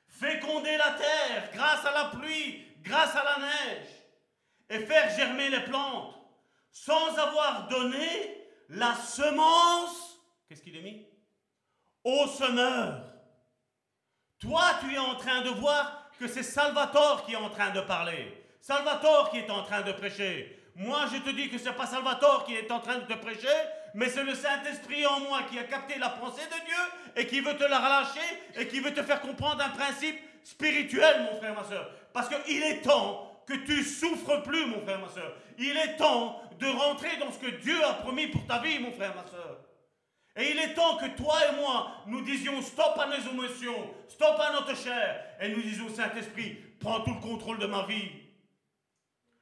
Féconder la terre grâce à la pluie, grâce à la neige. Et faire germer les plantes sans avoir donné la semence. Qu'est-ce qu'il est mis? Au semeur. Toi, tu es en train de voir que c'est Salvatore qui est en train de parler. Salvatore qui est en train de prêcher. Moi, je te dis que ce n'est pas Salvatore qui est en train de te prêcher, mais c'est le Saint-Esprit en moi qui a capté la pensée de Dieu et qui veut te la relâcher et qui veut te faire comprendre un principe spirituel, mon frère, ma soeur. Parce qu'il est temps que tu souffres plus, mon frère, ma soeur. Il est temps de rentrer dans ce que Dieu a promis pour ta vie, mon frère, ma soeur. Et il est temps que toi et moi, nous disions stop à nos émotions, stop à notre chair, et nous disions Saint-Esprit, prends tout le contrôle de ma vie.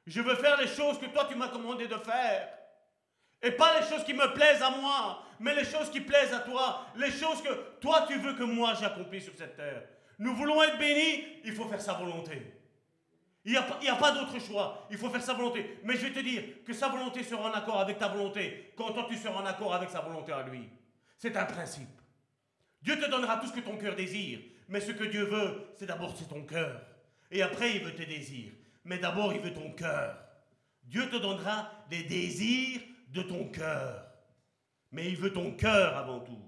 Je veux faire les choses que toi tu m'as commandé de faire. Et pas les choses qui me plaisent à moi, mais les choses qui plaisent à toi, les choses que toi tu veux que moi j'accomplisse sur cette terre. Nous voulons être bénis, il faut faire sa volonté. Il n'y a, a, pas d'autre choix, il faut faire sa volonté. Mais je vais te dire que sa volonté sera en accord avec ta volonté quand toi tu seras en accord avec sa volonté à lui. C'est un principe. Dieu te donnera tout ce que ton cœur désire, mais ce que Dieu veut, c'est d'abord c'est ton cœur. Et après, il veut tes désirs. Mais d'abord, il veut ton cœur. Dieu te donnera des désirs de ton cœur. Mais il veut ton cœur avant tout.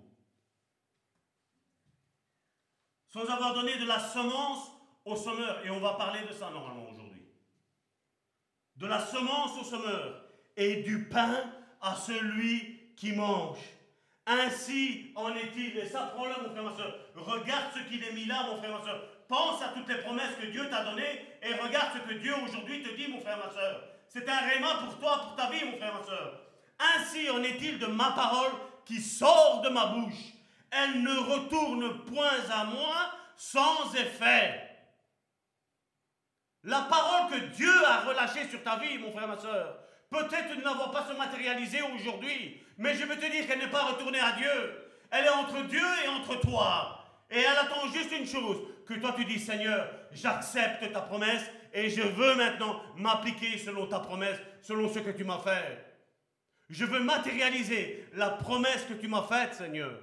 sans avoir donné de la semence au semeur. Et on va parler de ça normalement aujourd'hui. De la semence au semeur et du pain à celui qui mange. Ainsi en est-il. Et ça, prends-le, mon frère, ma soeur. Regarde ce qu'il est mis là, mon frère, ma soeur. Pense à toutes les promesses que Dieu t'a données et regarde ce que Dieu aujourd'hui te dit, mon frère, ma soeur. C'est un réma pour toi, pour ta vie, mon frère, ma soeur. Ainsi en est-il de ma parole qui sort de ma bouche. Elle ne retourne point à moi sans effet. La parole que Dieu a relâchée sur ta vie, mon frère, ma soeur, peut-être ne la voit pas se matérialiser aujourd'hui, mais je veux te dire qu'elle n'est pas retournée à Dieu. Elle est entre Dieu et entre toi. Et elle attend juste une chose, que toi tu dis, Seigneur, j'accepte ta promesse et je veux maintenant m'appliquer selon ta promesse, selon ce que tu m'as fait. Je veux matérialiser la promesse que tu m'as faite, Seigneur.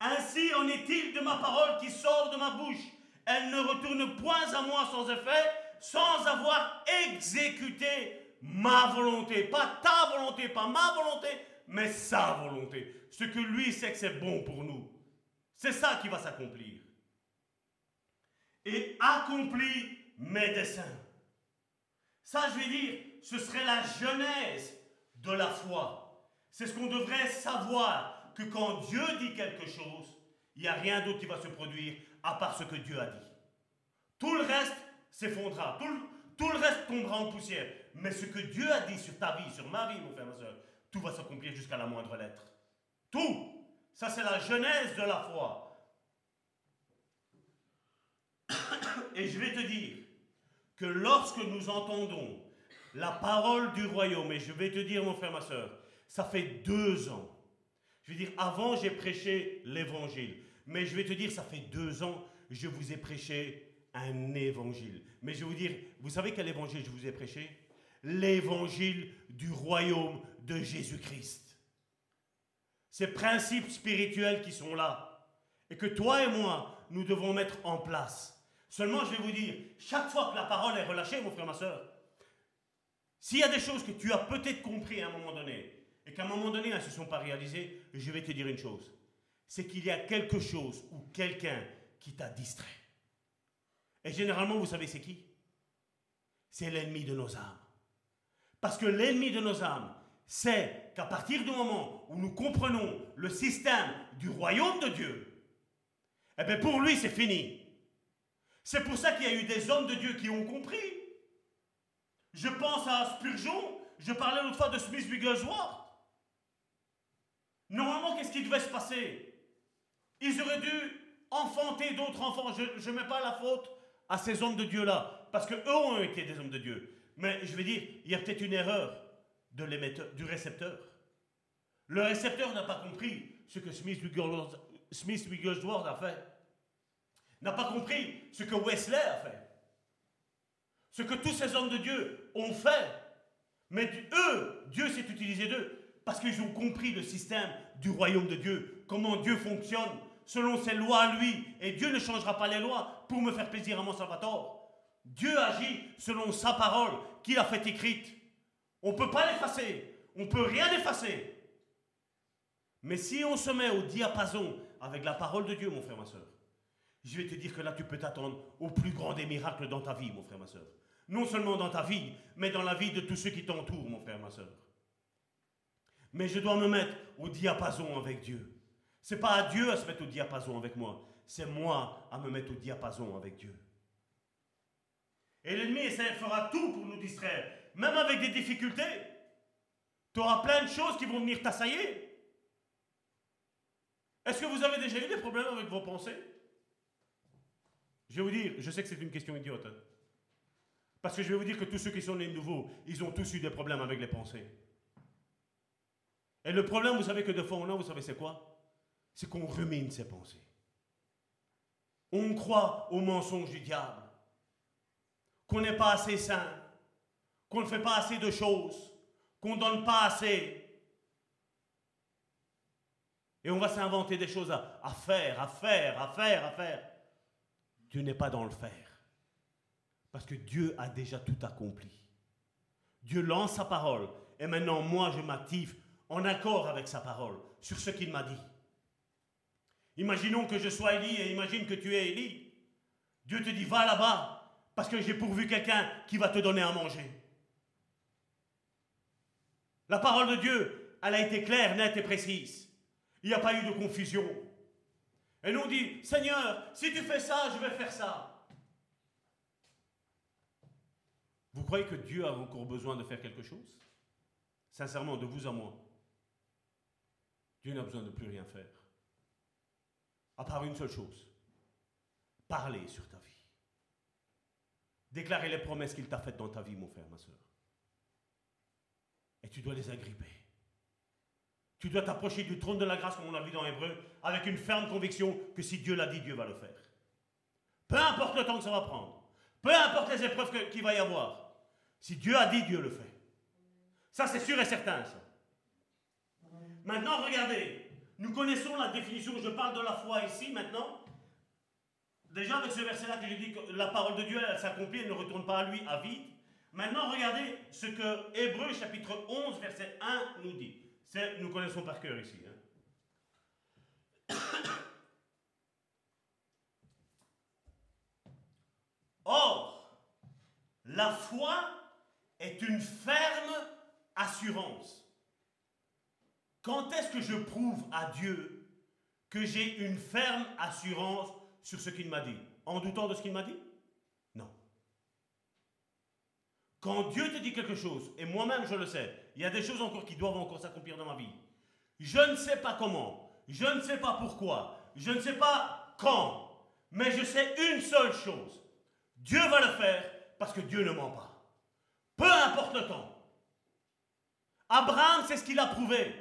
Ainsi en est-il de ma parole qui sort de ma bouche. Elle ne retourne point à moi sans effet, sans avoir exécuté ma volonté. Pas ta volonté, pas ma volonté, mais sa volonté. Ce que lui sait que c'est bon pour nous. C'est ça qui va s'accomplir. Et accomplit mes desseins. Ça, je vais dire, ce serait la genèse de la foi. C'est ce qu'on devrait savoir, que quand Dieu dit quelque chose, il n'y a rien d'autre qui va se produire à part ce que Dieu a dit. Tout le reste s'effondrera, tout, tout, le reste tombera en poussière. Mais ce que Dieu a dit sur ta vie, sur ma vie, mon frère, ma soeur, tout va s'accomplir jusqu'à la moindre lettre. Tout. Ça, c'est la genèse de la foi. Et je vais te dire que lorsque nous entendons la parole du royaume, et je vais te dire, mon frère, ma soeur, ça fait deux ans. Je veux dire, avant, j'ai prêché l'évangile. Mais je vais te dire, ça fait deux ans, je vous ai prêché un évangile. Mais je vais vous dire, vous savez quel évangile je vous ai prêché? L'évangile du royaume de Jésus-Christ. Ces principes spirituels qui sont là, et que toi et moi, nous devons mettre en place. Seulement, je vais vous dire, chaque fois que la parole est relâchée, mon frère, ma soeur, s'il y a des choses que tu as peut-être compris à un moment donné, et qu'à un moment donné, elles ne se sont pas réalisées, je vais te dire une chose. C'est qu'il y a quelque chose ou quelqu'un qui t'a distrait. Et généralement, vous savez, c'est qui? C'est l'ennemi de nos âmes. Parce que l'ennemi de nos âmes, c'est qu'à partir du moment où nous comprenons le système du royaume de Dieu, eh bien pour lui, c'est fini. C'est pour ça qu'il y a eu des hommes de Dieu qui ont compris. Je pense à Spurgeon, je parlais l'autre fois de Smith Wigglesworth. Normalement, qu'est-ce qui devait se passer? Ils auraient dû enfanter d'autres enfants. Je ne mets pas la faute à ces hommes de Dieu-là, parce qu'eux ont été des hommes de Dieu. Mais je vais dire, il y a peut-être une erreur du récepteur. Le récepteur n'a pas compris ce que Smith Wigglesworth a fait. N'a pas compris ce que Wesley a fait. Ce que tous ces hommes de Dieu ont fait. Mais eux, Dieu s'est utilisé d'eux parce qu'ils ont compris le système du royaume de Dieu, comment Dieu fonctionne selon ses lois lui. Et Dieu ne changera pas les lois pour me faire plaisir à mon Salvador. Dieu agit selon sa parole qu'il a fait écrite. On ne peut pas l'effacer. On ne peut rien effacer. Mais si on se met au diapason avec la parole de Dieu, mon frère, ma soeur, je vais te dire que là, tu peux t'attendre au plus grand des miracles dans ta vie, mon frère, ma soeur. Non seulement dans ta vie, mais dans la vie de tous ceux qui t'entourent, mon frère, ma soeur. Mais je dois me mettre au diapason avec Dieu. C'est pas à Dieu à se mettre au diapason avec moi, c'est moi à me mettre au diapason avec Dieu. Et l'ennemi fera tout pour nous distraire, même avec des difficultés. Tu auras plein de choses qui vont venir t'assailler. Est-ce que vous avez déjà eu des problèmes avec vos pensées? Je vais vous dire, je sais que c'est une question idiote. Hein. Parce que je vais vous dire que tous ceux qui sont nés nouveaux, ils ont tous eu des problèmes avec les pensées. Et le problème, vous savez que de fond en vous savez c'est quoi? C'est qu'on rumine ses pensées. On croit au mensonge du diable. Qu'on n'est pas assez saint. Qu'on ne fait pas assez de choses. Qu'on ne donne pas assez. Et on va s'inventer des choses à, à, faire, à faire, à faire, à faire. Dieu n'est pas dans le faire. Parce que Dieu a déjà tout accompli. Dieu lance sa parole. Et maintenant, moi, je m'active en accord avec sa parole sur ce qu'il m'a dit. Imaginons que je sois Élie et imagine que tu es Élie. Dieu te dit, va là-bas, parce que j'ai pourvu quelqu'un qui va te donner à manger. La parole de Dieu, elle a été claire, nette et précise. Il n'y a pas eu de confusion. Et nous dit, Seigneur, si tu fais ça, je vais faire ça. Vous croyez que Dieu a encore besoin de faire quelque chose? Sincèrement, de vous à moi. Dieu n'a besoin de plus rien faire. À part une seule chose. Parler sur ta vie. Déclarer les promesses qu'il t'a faites dans ta vie, mon frère, ma soeur. Et tu dois les agripper. Tu dois t'approcher du trône de la grâce, comme on l'a vu dans Hébreu, avec une ferme conviction que si Dieu l'a dit, Dieu va le faire. Peu importe le temps que ça va prendre. Peu importe les épreuves qu'il va y avoir. Si Dieu a dit, Dieu le fait. Ça, c'est sûr et certain. Maintenant, regardez. Nous connaissons la définition. Je parle de la foi ici, maintenant. Déjà, avec ce verset-là que j'ai dit que la parole de Dieu, elle s'accomplit, elle ne retourne pas à lui à vide. Maintenant, regardez ce que Hébreu chapitre 11, verset 1 nous dit. Nous connaissons par cœur ici. Hein. Or, la foi est une ferme assurance. Quand est-ce que je prouve à Dieu que j'ai une ferme assurance sur ce qu'il m'a dit? En doutant de ce qu'il m'a dit? Non. Quand Dieu te dit quelque chose, et moi-même je le sais, il y a des choses encore qui doivent encore s'accomplir dans ma vie. Je ne sais pas comment, je ne sais pas pourquoi, je ne sais pas quand, mais je sais une seule chose. Dieu va le faire parce que Dieu ne ment pas. Peu importe le temps. Abraham, c'est ce qu'il a prouvé.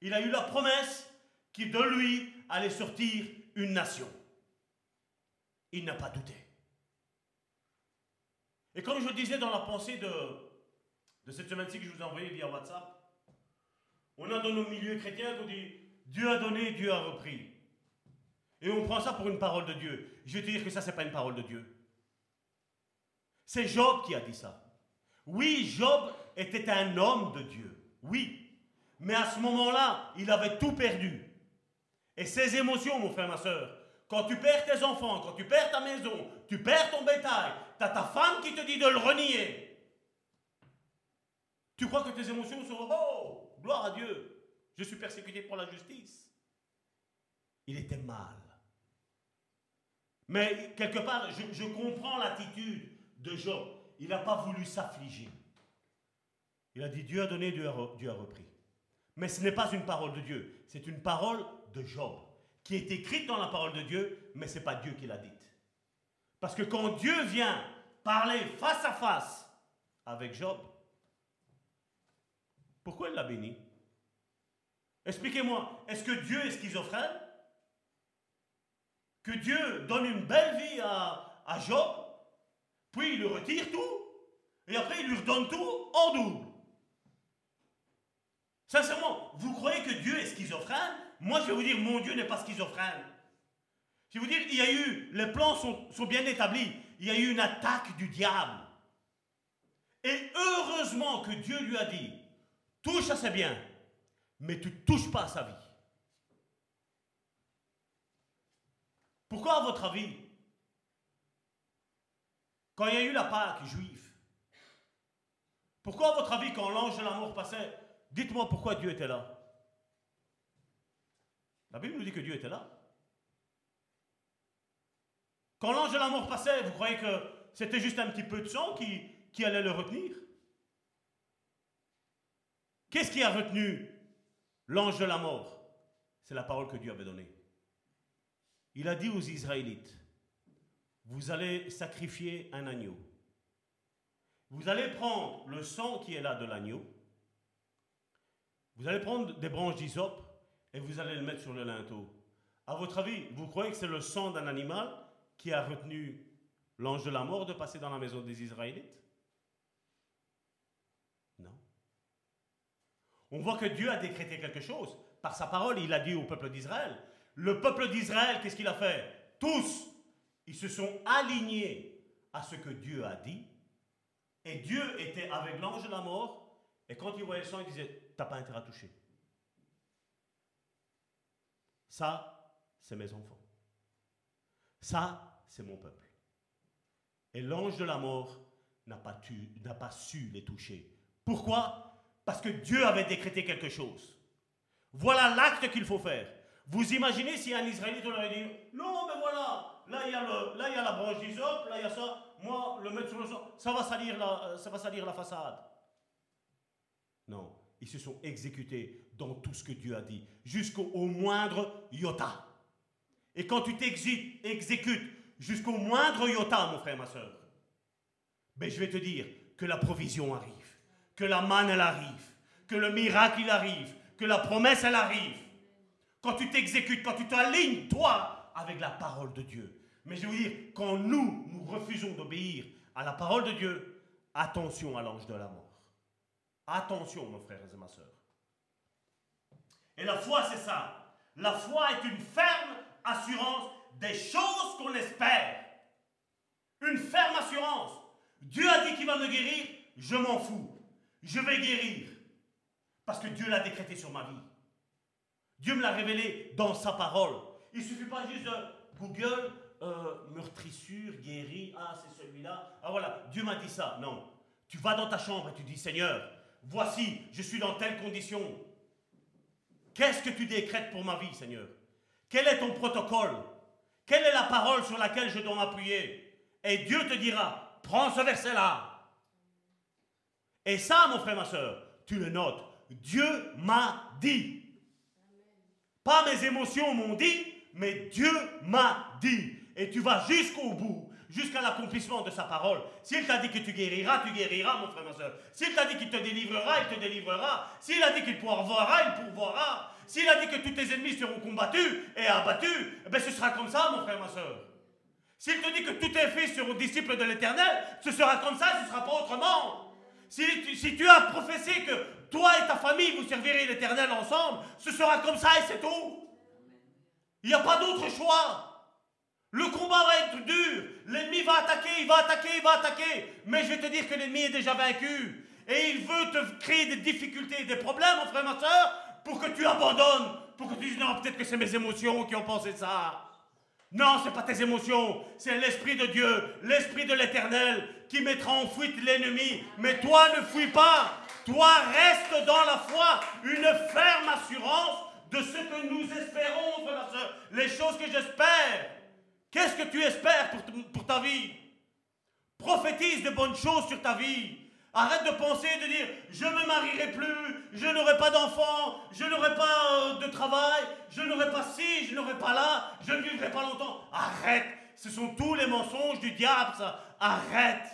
Il a eu la promesse qu'il de lui allait sortir une nation. Il n'a pas douté. Et comme je disais dans la pensée de, de cette semaine-ci que je vous ai envoyée via WhatsApp, on a dans nos milieux chrétiens qu'on dit Dieu a donné, Dieu a repris. Et on prend ça pour une parole de Dieu. Je vais te dire que ça, c'est pas une parole de Dieu. C'est Job qui a dit ça. Oui, Job était un homme de Dieu. Oui. Mais à ce moment-là, il avait tout perdu. Et ses émotions, mon frère, ma soeur, quand tu perds tes enfants, quand tu perds ta maison, tu perds ton bétail, tu as ta femme qui te dit de le renier. Tu crois que tes émotions sont Oh, gloire à Dieu, je suis persécuté pour la justice. Il était mal. Mais quelque part, je, je comprends l'attitude de Job. Il n'a pas voulu s'affliger. Il a dit Dieu a donné, Dieu a, repris. Mais ce n'est pas une parole de Dieu, c'est une parole de Job, qui est écrite dans la parole de Dieu, mais ce n'est pas Dieu qui l'a dite. Parce que quand Dieu vient parler face à face avec Job, pourquoi il l'a béni? Expliquez-moi, est-ce que Dieu est schizophrène Que Dieu donne une belle vie à, à Job, puis il le retire tout, et après il lui redonne tout en double Sincèrement, vous croyez que Dieu est schizophrène? Moi, je vais vous dire, mon Dieu n'est pas schizophrène. Je vais vous dire, il y a eu, les plans sont, sont bien établis. Il y a eu une attaque du diable. Et heureusement que Dieu lui a dit, touche à ses biens, mais tu ne touches pas à sa vie. Pourquoi, à votre avis, quand il y a eu la Pâque juive, pourquoi, à votre avis, quand l'ange de la mort passait, Dites-moi pourquoi Dieu était là? La Bible nous dit que Dieu était là. Quand l'ange de la mort passait, vous croyez que c'était juste un petit peu de sang qui, qui allait le retenir? Qu'est-ce qui a retenu l'ange de la mort? C'est la parole que Dieu avait donnée. Il a dit aux Israélites, vous allez sacrifier un agneau. Vous allez prendre le sang qui est là de l'agneau vous allez prendre des branches d'hysope et vous allez le mettre sur le linteau. À votre avis, vous croyez que c'est le sang d'un animal qui a retenu l'ange de la mort de passer dans la maison des Israélites? Non. On voit que Dieu a décrété quelque chose. Par sa parole, il a dit au peuple d'Israël. Le peuple d'Israël, qu'est-ce qu'il a fait? Tous, ils se sont alignés à ce que Dieu a dit. Et Dieu était avec l'ange de la mort. Et quand il voyait le sang, il disait, t'as pas intérêt à toucher. Ça, c'est mes enfants. Ça, c'est mon peuple. Et l'ange de la mort n'a pas, pas su les toucher. Pourquoi? Parce que Dieu avait décrété quelque chose. Voilà l'acte qu'il faut faire. Vous imaginez si un Israélite aurait dit Non, mais voilà, là il y a, le, là, il y a la branche là il y a ça, moi le mettre sur le sol, ça va salir la, euh, ça va salir la façade. Non, ils se sont exécutés dans tout ce que Dieu a dit, jusqu'au moindre iota. Et quand tu t'exécutes jusqu'au moindre iota, mon frère, ma soeur, ben je vais te dire que la provision arrive, que la manne elle arrive, que le miracle il arrive, que la promesse elle arrive. Quand tu t'exécutes, quand tu t'alignes, toi, avec la parole de Dieu. Mais je veux dire, quand nous, nous refusons d'obéir à la parole de Dieu, attention à l'ange de la mort. Attention, mon frère et ma soeur. Et la foi, c'est ça. La foi est une ferme assurance des choses qu'on espère. Une ferme assurance. Dieu a dit qu'il va me guérir, je m'en fous. Je vais guérir. Parce que Dieu l'a décrété sur ma vie. Dieu me l'a révélé dans sa parole. Il ne suffit pas juste de Google, euh, meurtrissure, guéri, ah c'est celui-là. Ah voilà, Dieu m'a dit ça. Non. Tu vas dans ta chambre et tu dis Seigneur, voici, je suis dans telle condition. Qu'est-ce que tu décrètes pour ma vie, Seigneur? Quel est ton protocole? Quelle est la parole sur laquelle je dois m'appuyer? Et Dieu te dira, prends ce verset-là. Et ça, mon frère, ma soeur, tu le notes. Dieu m'a dit. Pas mes émotions m'ont dit, mais Dieu m'a dit. Et tu vas jusqu'au bout jusqu'à l'accomplissement de sa parole. S'il t'a dit que tu guériras, tu guériras, mon frère, ma soeur. S'il t'a dit qu'il te délivrera, il te délivrera. S'il a dit qu'il pourvoira, il pourvoira. S'il a dit que tous tes ennemis seront combattus et abattus, eh ben ce sera comme ça, mon frère, ma soeur. S'il te dit que tous tes fils seront disciples de l'éternel, ce sera comme ça, ce ne sera pas autrement. Si si tu as professé que toi et ta famille, vous servirez l'éternel ensemble, ce sera comme ça et c'est tout. Il n'y a pas d'autre choix. Le combat va être dur. L'ennemi va attaquer, il va attaquer, il va attaquer. Mais je vais te dire que l'ennemi est déjà vaincu. Et il veut te créer des difficultés, des problèmes, mon frère, ma soeur, pour que tu abandonnes. Pour que tu dises, non, peut-être que c'est mes émotions qui ont pensé ça. Non, ce n'est pas tes émotions, c'est l'Esprit de Dieu, l'Esprit de l'Éternel qui mettra en fuite l'ennemi. Mais toi, ne fuis pas. Toi, reste dans la foi, une ferme assurance de ce que nous espérons, frère, soeur. Les choses que j'espère. Qu'est-ce que tu espères pour, ta vie? Prophétise de bonnes choses sur ta vie. Arrête de penser, de dire je ne me marierai plus, je n'aurai pas d'enfants, je n'aurai pas euh, de travail, je n'aurai pas ci, je n'aurai pas là, je ne vivrai pas longtemps. Arrête, ce sont tous les mensonges du diable, ça. Arrête.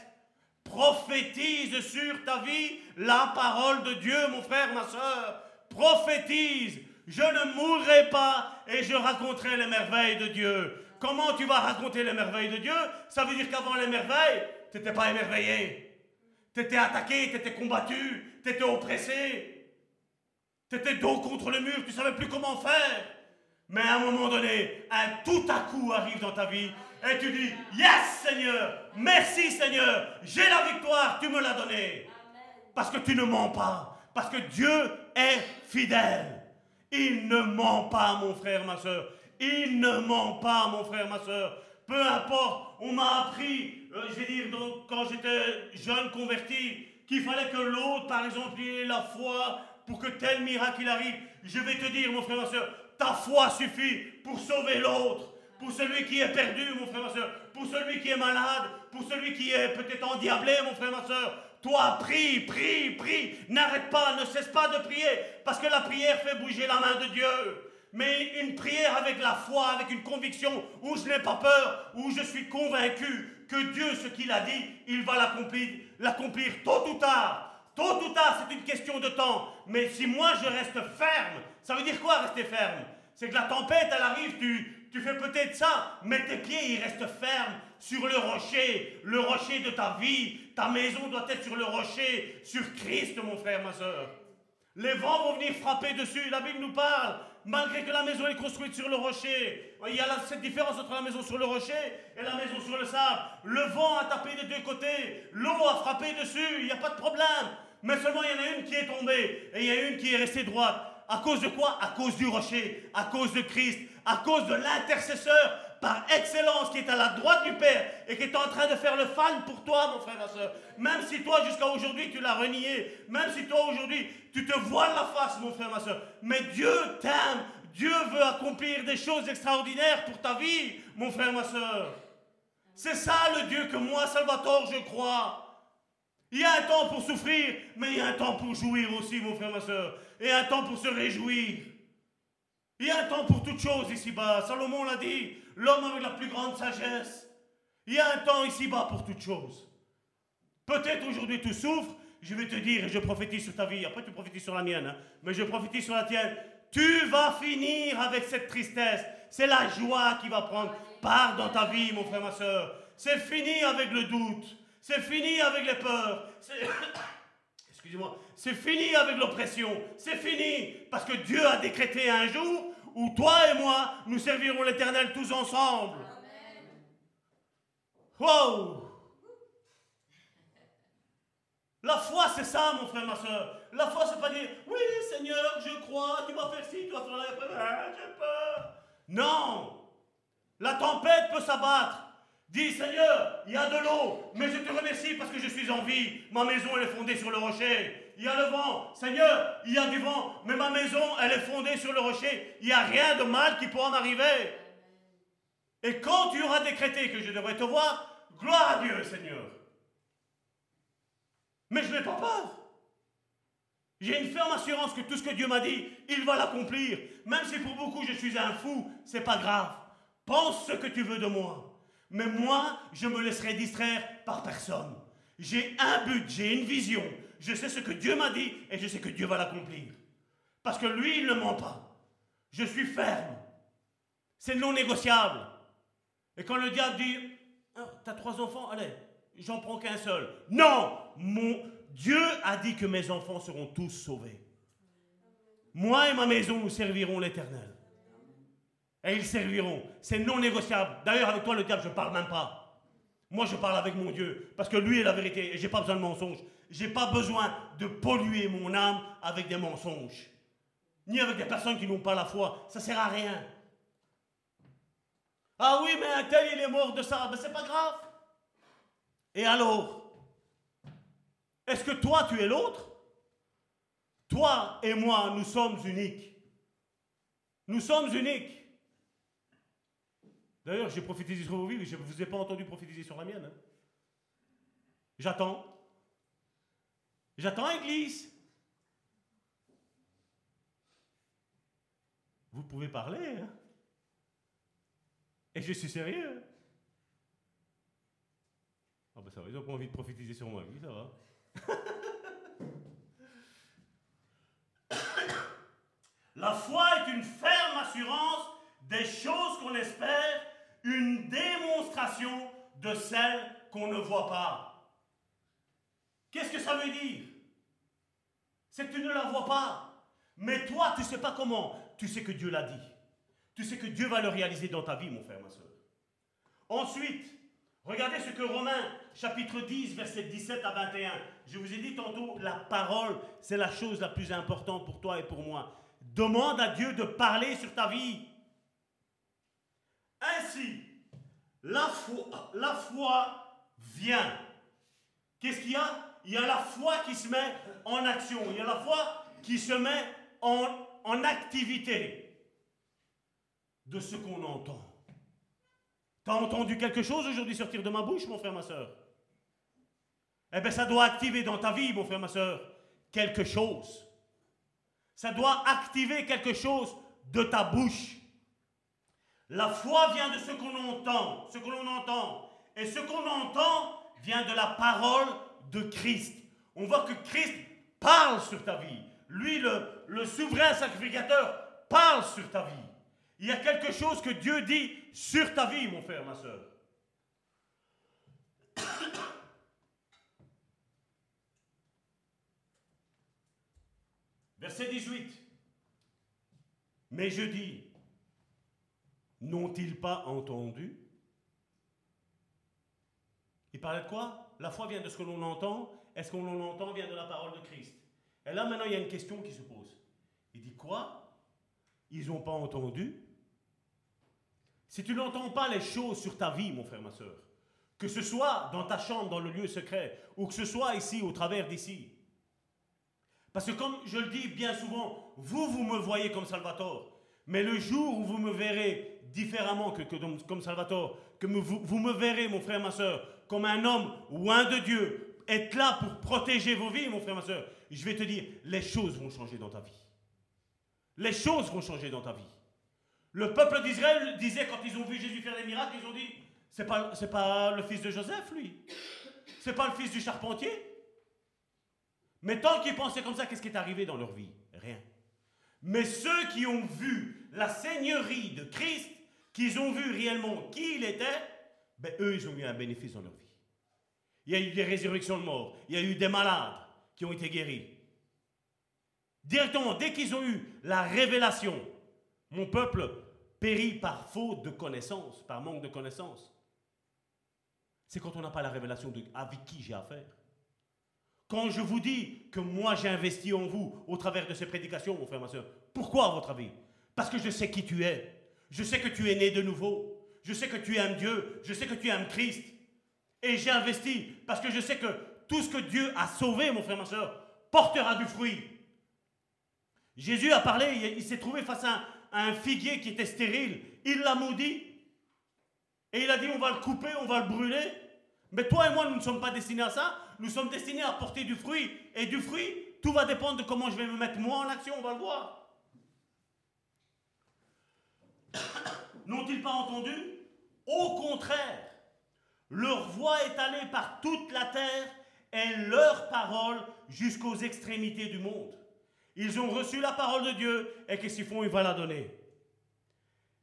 Prophétise sur ta vie la parole de Dieu, mon frère, ma soeur. Prophétise. Je ne mourrai pas et je raconterai les merveilles de Dieu. Comment tu vas raconter les merveilles de Dieu? Ça veut dire qu'avant les merveilles, tu n'étais pas émerveillé. Tu étais attaqué, tu étais combattu, tu étais oppressé. Tu étais dos contre le mur, tu ne savais plus comment faire. Mais à un moment donné, un tout à coup arrive dans ta vie et tu dis Yes Seigneur, merci Seigneur, j'ai la victoire, tu me l'as donnée. Parce que tu ne mens pas, parce que Dieu est fidèle. Il ne ment pas, mon frère, ma soeur. Il ne ment pas, mon frère, ma soeur. Peu importe, on m'a appris, euh, je vais dire, donc, quand j'étais jeune converti, qu'il fallait que l'autre, par exemple, ait la foi pour que tel miracle arrive. Je vais te dire, mon frère, ma soeur, ta foi suffit pour sauver l'autre, pour celui qui est perdu, mon frère, ma soeur, pour celui qui est malade, pour celui qui est peut-être endiablé, mon frère, ma soeur. Toi, prie, prie, prie. N'arrête pas, ne cesse pas de prier, parce que la prière fait bouger la main de Dieu mais une prière avec la foi, avec une conviction, où je n'ai pas peur, où je suis convaincu que Dieu, ce qu'il a dit, il va l'accomplir, tôt ou tard. Tôt ou tard, c'est une question de temps. Mais si moi je reste ferme, ça veut dire quoi rester ferme? C'est que la tempête, elle arrive, tu, tu fais peut-être ça, mais tes pieds, ils restent fermes sur le rocher, le rocher de ta vie. Ta maison doit être sur le rocher, sur Christ, mon frère, ma soeur. Les vents vont venir frapper dessus. La Bible nous parle malgré que la maison est construite sur le rocher. Il y a cette différence entre la maison sur le rocher et la maison sur le sable. Le vent a tapé des deux côtés, l'eau a frappé dessus, il n'y a pas de problème. Mais seulement il y en a une qui est tombée et il y a une qui est restée droite. À cause de quoi? À cause du rocher, à cause de Christ, à cause de l'intercesseur par excellence qui est à la droite du Père et qui est en train de faire le fan pour toi, mon frère, ma soeur. Même si toi, jusqu'à aujourd'hui, tu l'as renié, même si toi, aujourd'hui, tu te voiles la face, mon frère, ma soeur. Mais Dieu t'aime, Dieu veut accomplir des choses extraordinaires pour ta vie, mon frère, ma soeur. C'est ça le Dieu que moi, Salvatore, je crois. Il y a un temps pour souffrir, mais il y a un temps pour jouir aussi, mon frère, ma soeur. Et un temps pour se réjouir. Il y a un temps pour toutes choses ici-bas. Salomon l'a dit, l'homme avec la plus grande sagesse. Il y a un temps ici-bas pour toutes choses. Peut-être aujourd'hui tu souffres, je vais te dire, et je prophétise sur ta vie, après tu prophétises sur la mienne, hein, mais je prophétise sur la tienne. Tu vas finir avec cette tristesse. C'est la joie qui va prendre part dans ta vie, mon frère, ma soeur. C'est fini avec le doute. C'est fini avec les peurs. Excusez-moi. C'est fini avec l'oppression. C'est fini parce que Dieu a décrété un jour où toi et moi, nous servirons l'Éternel tous ensemble. Wow! La foi, c'est ça, mon frère, ma soeur. La foi, c'est pas dire, oui, Seigneur, je crois, tu vas faire ci, tu vas faire là, j'ai peur. Non! La tempête peut s'abattre. Dis, Seigneur, il y a de l'eau, mais je te remercie parce que je suis en vie. Ma maison, elle est fondée sur le rocher. Il y a le vent. Seigneur, il y a du vent, mais ma maison, elle est fondée sur le rocher. Il n'y a rien de mal qui pourra m'arriver. Et quand tu auras décrété que je devrais te voir, gloire à Dieu, Seigneur. Mais je n'ai pas peur. J'ai une ferme assurance que tout ce que Dieu m'a dit, il va l'accomplir. Même si pour beaucoup je suis un fou, c'est pas grave. Pense ce que tu veux de moi. Mais moi, je me laisserai distraire par personne. J'ai un but, j'ai une vision. Je sais ce que Dieu m'a dit et je sais que Dieu va l'accomplir. Parce que lui, il ne ment pas. Je suis ferme. C'est non négociable. Et quand le diable dit, ah, t'as trois enfants, allez, j'en prends qu'un seul. Non, mon Dieu a dit que mes enfants seront tous sauvés. Moi et ma maison, nous servirons l'Éternel. Et ils serviront. C'est non négociable. D'ailleurs, avec toi, le diable, je ne parle même pas. Moi, je parle avec mon Dieu. Parce que lui est la vérité. Et je n'ai pas besoin de mensonges. Je n'ai pas besoin de polluer mon âme avec des mensonges. Ni avec des personnes qui n'ont pas la foi. Ça sert à rien. Ah oui, mais un tel, il est mort de ça. Mais c'est pas grave. Et alors Est-ce que toi, tu es l'autre? Toi et moi, nous sommes uniques. Nous sommes uniques. D'ailleurs, j'ai prophétisé sur vos vies, mais je ne vous ai pas entendu prophétiser sur la mienne. Hein. J'attends. J'attends, Église. Vous pouvez parler. Hein. Et je suis sérieux. Ah ben ça va, ils n'ont pas envie de prophétiser sur moi, oui, ça va. La foi est une ferme assurance des choses qu'on espère une démonstration de celle qu'on ne voit pas. Qu'est-ce que ça veut dire? C'est que tu ne la vois pas. Mais toi, tu ne sais pas comment. Tu sais que Dieu l'a dit. Tu sais que Dieu va le réaliser dans ta vie, mon frère, ma soeur. Ensuite, regardez ce que Romains, chapitre 10, verset 17 à 21. Je vous ai dit tantôt, la parole, c'est la chose la plus importante pour toi et pour moi. Demande à Dieu de parler sur ta vie. Ainsi, la foi, la foi vient. Qu'est-ce qu'il y a? Il y a la foi qui se met en action. Il y a la foi qui se met en, activité de ce qu'on entend. T'as entendu quelque chose aujourd'hui sortir de ma bouche, mon frère, ma soeur Eh bien, ça doit activer dans ta vie, mon frère, ma soeur, quelque chose. Ça doit activer quelque chose de ta bouche. La foi vient de ce qu'on entend, ce que entend. Et ce qu'on entend vient de la parole de Christ. On voit que Christ parle sur ta vie. Lui, le, souverain sacrificateur, parle sur ta vie. Il y a quelque chose que Dieu dit sur ta vie, mon frère, ma soeur. Verset 18. Mais je dis, n'ont-ils pas entendu? Il parlait de quoi? La foi vient de ce que l'on entend. Est-ce qu'on entend vient de la parole de Christ? Et là, maintenant, il y a une question qui se pose. Il dit quoi? Ils n'ont pas entendu? Si tu n'entends pas les choses sur ta vie, mon frère, ma soeur, que ce soit dans ta chambre, dans le lieu secret, ou que ce soit ici, au travers d'ici, parce que comme je le dis bien souvent, vous, vous me voyez comme Salvatore, mais le jour où vous me verrez différemment que, comme Salvatore, que vous, vous, me verrez, mon frère, ma soeur, comme un homme un de Dieu, être là pour protéger vos vies, mon frère, ma soeur, je vais te dire, les choses vont changer dans ta vie. Les choses vont changer dans ta vie. Le peuple d'Israël disait, quand ils ont vu Jésus faire des miracles, ils ont dit, c'est pas, pas le fils de Joseph, lui. C'est pas le fils du charpentier. Mais tant qu'ils pensaient comme ça, qu'est-ce qui est arrivé dans leur vie? Rien. Mais ceux qui ont vu la seigneurie de Christ, qu'ils ont vu réellement qui il était, ben eux, ils ont eu un bénéfice dans leur vie. Il y a eu des résurrections de morts, il y a eu des malades qui ont été guéris. Directement, dès qu'ils ont eu la révélation, mon peuple périt par faute de connaissance, par manque de connaissance. C'est quand on n'a pas la révélation de avec qui j'ai affaire. Quand je vous dis que moi j'ai investi en vous au travers de ces prédications, mon frère, ma soeur, pourquoi à votre avis? Parce que je sais qui tu es. Je sais que tu es né de nouveau. Je sais que tu aimes Dieu. Je sais que tu aimes Christ. Et j'ai investi parce que je sais que tout ce que Dieu a sauvé, mon frère, ma soeur, portera du fruit. Jésus a parlé, il, s'est trouvé face à un, figuier qui était stérile. Il l'a maudit. Et il a dit on va le couper, on va le brûler. Mais toi et moi, nous ne sommes pas destinés à ça. Nous sommes destinés à porter du fruit. Et du fruit, tout va dépendre de comment je vais me mettre moi en action, on va le voir. N'ont-ils pas entendu? Au contraire, leur voix est allée par toute la terre et leur parole jusqu'aux extrémités du monde. Ils ont reçu la parole de Dieu et qu'est-ce qu'ils font? Il va la donner.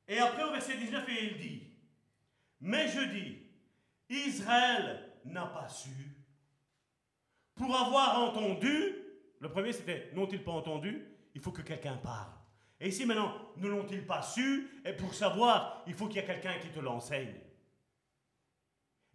Et après au verset 19, il dit, mais je dis, Israël n'a pas su. Pour avoir entendu, le premier c'était n'ont-ils pas entendu? Il faut que quelqu'un parle. Et ici maintenant, ne l'ont-ils pas su? Et pour savoir, il faut qu'il y ait quelqu'un qui te l'enseigne.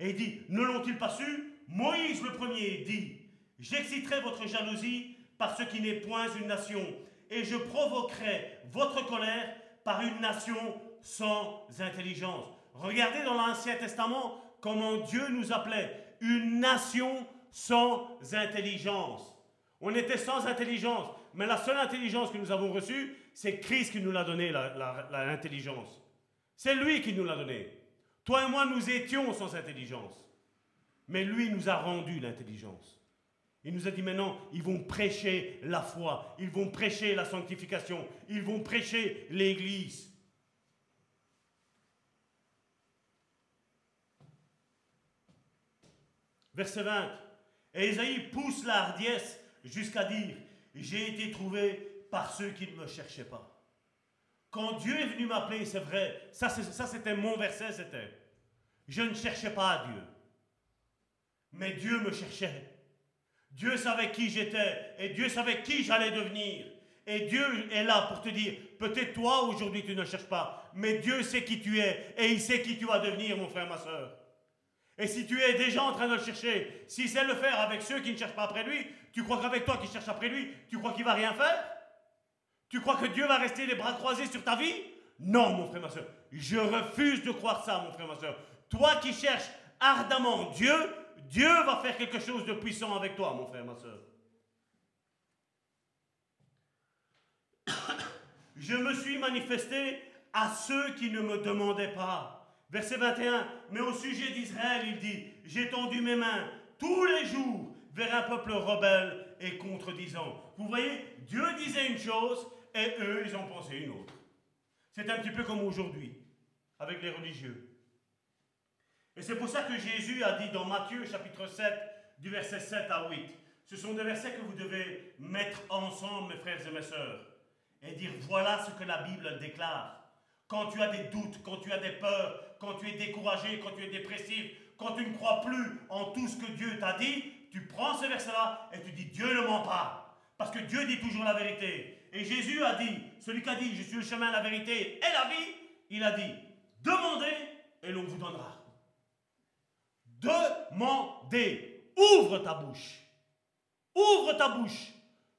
Et il dit, ne l'ont-ils pas su? Moïse le premier dit, j'exciterai votre jalousie par ce qui n'est point une nation, et je provoquerai votre colère par une nation sans intelligence. Regardez dans l'Ancien Testament comment Dieu nous appelait une nation sans intelligence. On était sans intelligence, mais la seule intelligence que nous avons reçue, c'est Christ qui nous l'a donné, l'intelligence. C'est lui qui nous l'a donné. Toi et moi, nous étions sans intelligence. Mais lui nous a rendu l'intelligence. Il nous a dit maintenant, ils vont prêcher la foi, ils vont prêcher la sanctification, ils vont prêcher l'Église. Verset 20. Et Isaïe pousse la hardiesse jusqu'à dire, j'ai été trouvé par ceux qui ne me cherchaient pas. Quand Dieu est venu m'appeler, c'est vrai, ça, c'était mon verset, c'était, je ne cherchais pas à Dieu, mais Dieu me cherchait. Dieu savait qui j'étais et Dieu savait qui j'allais devenir. Et Dieu est là pour te dire, peut-être toi aujourd'hui tu ne cherches pas, mais Dieu sait qui tu es et il sait qui tu vas devenir, mon frère, ma soeur. Et si tu es déjà en train de le chercher, s'il sait le faire avec ceux qui ne cherchent pas après lui, tu crois qu'avec toi qui cherches après lui, tu crois qu'il va rien faire? Tu crois que Dieu va rester les bras croisés sur ta vie? Non, mon frère, ma soeur. Je refuse de croire ça, mon frère, ma soeur. Toi qui cherches ardemment Dieu, Dieu va faire quelque chose de puissant avec toi, mon frère, ma soeur. Je me suis manifesté à ceux qui ne me demandaient pas. Verset 21, mais au sujet d'Israël, il dit, j'ai tendu mes mains tous les jours vers un peuple rebelle et contredisant. Vous voyez, Dieu disait une chose et eux, ils ont pensé une autre. C'est un petit peu comme aujourd'hui, avec les religieux. Et c'est pour ça que Jésus a dit dans Matthieu chapitre 7, du verset 7 à 8, ce sont des versets que vous devez mettre ensemble, mes frères et mes sœurs, et dire voilà ce que la Bible déclare. Quand tu as des doutes, quand tu as des peurs, quand tu es découragé, quand tu es dépressif, quand tu ne crois plus en tout ce que Dieu t'a dit, tu prends ce verset-là et tu dis Dieu ne ment pas. Parce que Dieu dit toujours la vérité. Et Jésus a dit, celui qui a dit Je suis le chemin, la vérité et la vie, il a dit Demandez et l'on vous donnera. Demandez. Ouvre ta bouche. Ouvre ta bouche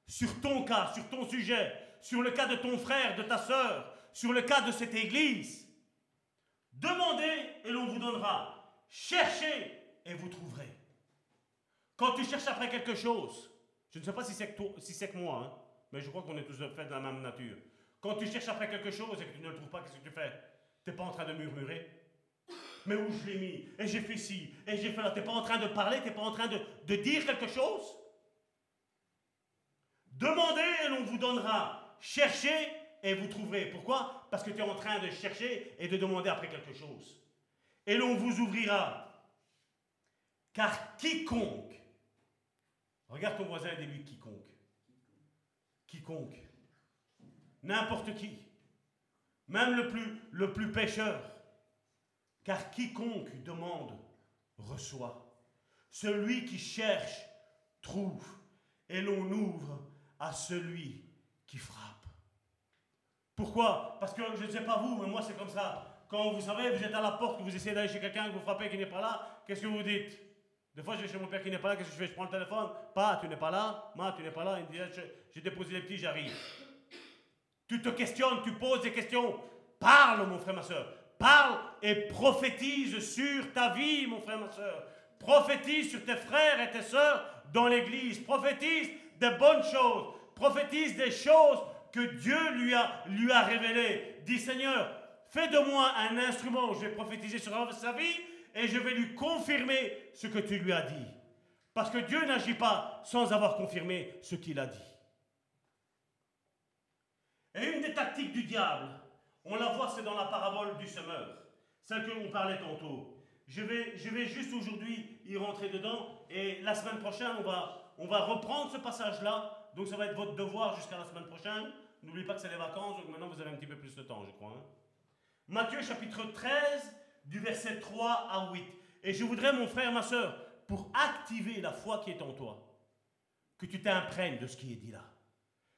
sur ton cas, sur ton sujet, sur le cas de ton frère, de ta soeur, sur le cas de cette église. Demandez et l'on vous donnera. Cherchez et vous trouverez. Quand tu cherches après quelque chose, je ne sais pas si c'est que, si que moi, hein, mais je crois qu'on est tous faits de la même nature. Quand tu cherches après quelque chose et que tu ne le trouves pas, qu'est-ce que tu fais? Tu n'es pas en train de murmurer Mais où je l'ai mis? Et j'ai fait ci, et j'ai fait là. Tu n'es pas en train de parler, tu n'es pas en train de, de dire quelque chose? Demandez et l'on vous donnera. Cherchez et vous trouverez. Pourquoi? Parce que tu es en train de chercher et de demander après quelque chose. Et l'on vous ouvrira. Car quiconque, regarde ton voisin et dis-lui quiconque. N'importe qui, même le plus, le plus pécheur, car quiconque demande reçoit. Celui qui cherche trouve, et l'on ouvre à celui qui frappe. Pourquoi? Parce que je ne sais pas vous, mais moi c'est comme ça. Quand vous savez, vous êtes à la porte, vous essayez d'aller chez quelqu'un, que vous frappez qui n'est pas là, qu'est-ce que vous dites? Des fois, je vais chez mon père qui n'est pas là, qu'est-ce que je fais? Je prends le téléphone. Pas, tu n'es pas là. Ma, tu n'es pas là. Il me dit, j'ai déposé les petits, j'arrive. Tu te questionnes, tu poses des questions. Parle, mon frère, ma soeur. Parle et prophétise sur ta vie, mon frère, ma soeur. Prophétise sur tes frères et tes soeurs dans l'église. Prophétise des bonnes choses. Prophétise des choses que Dieu lui a, lui a révélées. Dis Seigneur, fais de moi un instrument où je vais prophétiser sur sa vie et je vais lui confirmer ce que tu lui as dit. Parce que Dieu n'agit pas sans avoir confirmé ce qu'il a dit. Et une des tactiques du diable, on la voit, c'est dans la parabole du semeur, celle que l'on parlait tantôt. Je vais, je juste aujourd'hui y rentrer dedans et la semaine prochaine, on va, on va reprendre ce passage-là. Donc ça va être votre devoir jusqu'à la semaine prochaine. N'oubliez pas que c'est les vacances, donc maintenant vous avez un petit peu plus de temps, je crois. Hein. Matthieu chapitre 13, du verset 3 à 8. Et je voudrais, mon frère, ma soeur, pour activer la foi qui est en toi, que tu t'imprègnes de ce qui est dit là.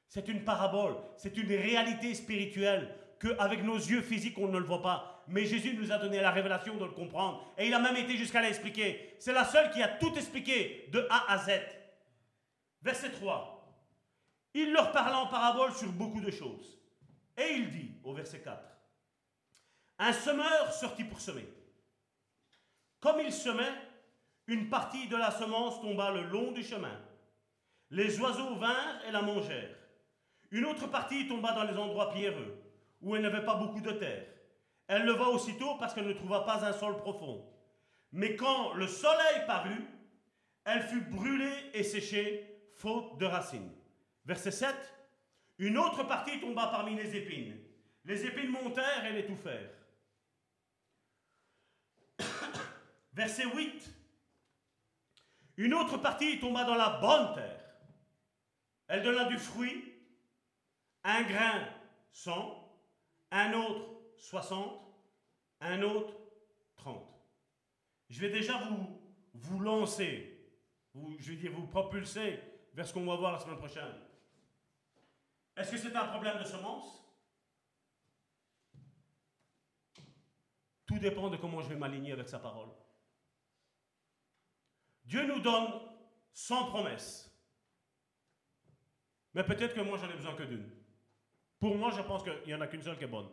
C'est une parabole, c'est une réalité spirituelle qu'avec nos yeux physiques, on ne le voit pas. Mais Jésus nous a donné la révélation de le comprendre. Et il a même été jusqu'à l'expliquer. C'est la seule qui a tout expliqué de A à Z. Verset 3. Il leur parla en parabole sur beaucoup de choses. Et il dit, au verset 4, Un semeur sortit pour semer. Comme il semait, une partie de la semence tomba le long du chemin. Les oiseaux vinrent et la mangèrent. Une autre partie tomba dans les endroits pierreux, où elle n'avait pas beaucoup de terre. Elle leva aussitôt parce qu'elle ne trouva pas un sol profond. Mais quand le soleil parut, elle fut brûlée et séchée, faute de racines. Verset 7. Une autre partie tomba parmi les épines. Les épines montèrent et l'étouffèrent. Verset 8. Une autre partie tomba dans la bonne terre. Elle donna du fruit un grain 100, un autre 60, un autre 30. Je vais déjà vous, lancer, vous, je vais dire vous propulser vers ce qu'on va voir la semaine prochaine. Est-ce que c'est un problème de semence? Tout dépend de comment je vais m'aligner avec sa parole. Dieu nous donne 100 promesses. Mais peut-être que moi j'en ai besoin que d'une. Pour moi, je pense qu'il n'y en a qu'une seule qui est bonne.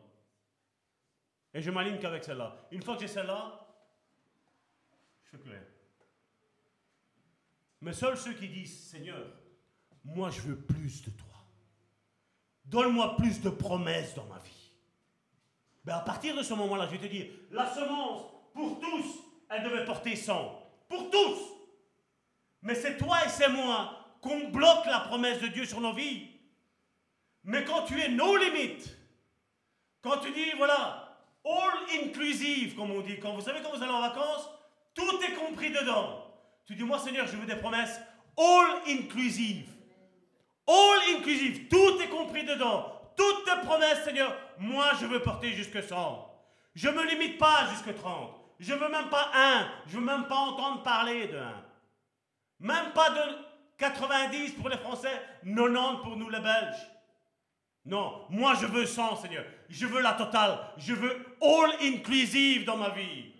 Et je m'aligne qu'avec celle-là. Une fois que j'ai celle-là, je plus rien. Mais seuls ceux qui disent, Seigneur, moi je veux plus de toi. Donne-moi plus de promesses dans ma vie. Ben à partir de ce moment-là, je vais te dire, la semence, pour tous, elle devait porter 100. Pour tous. Mais c'est toi et c'est moi qu'on bloque la promesse de Dieu sur nos vies. Mais quand tu es no limit, quand tu dis, voilà, all inclusive, comme on dit, quand vous savez quand vous allez en vacances, tout est compris dedans. Tu dis, moi Seigneur, je veux des promesses all inclusive. All inclusive, tout est compris dedans. Toutes tes promesses, Seigneur, moi je veux porter jusque 100. Je ne me limite pas jusque 30. Je veux même pas un. Je veux même pas entendre parler de un. Même pas de 90 pour les Français, 90 pour nous les Belges. Non, moi je veux 100, Seigneur. Je veux la totale. Je veux all inclusive dans ma vie.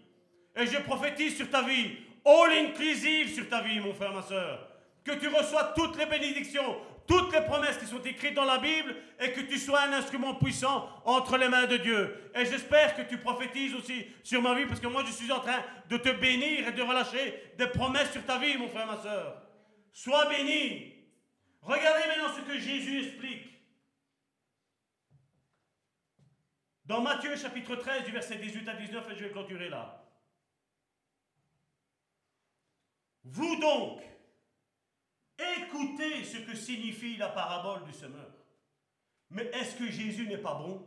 Et je prophétise sur ta vie. All inclusive sur ta vie, mon frère, ma soeur. Que tu reçois toutes les bénédictions, toutes les promesses qui sont écrites dans la Bible et que tu sois un instrument puissant entre les mains de Dieu. Et j'espère que tu prophétises aussi sur ma vie parce que moi je suis en train de te bénir et de relâcher des promesses sur ta vie, mon frère, ma soeur. Sois béni. Regardez maintenant ce que Jésus explique. Dans Matthieu chapitre 13 du verset 18 à 19, et je vais clôturer là. Vous donc, écoutez ce que signifie la parabole du semeur. Mais est-ce que Jésus n'est pas bon?